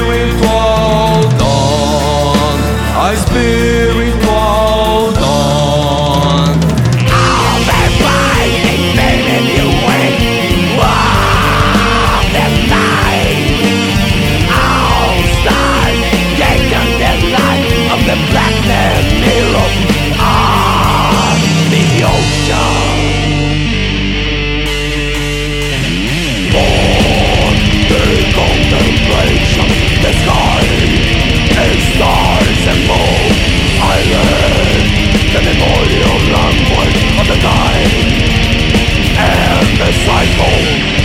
抬头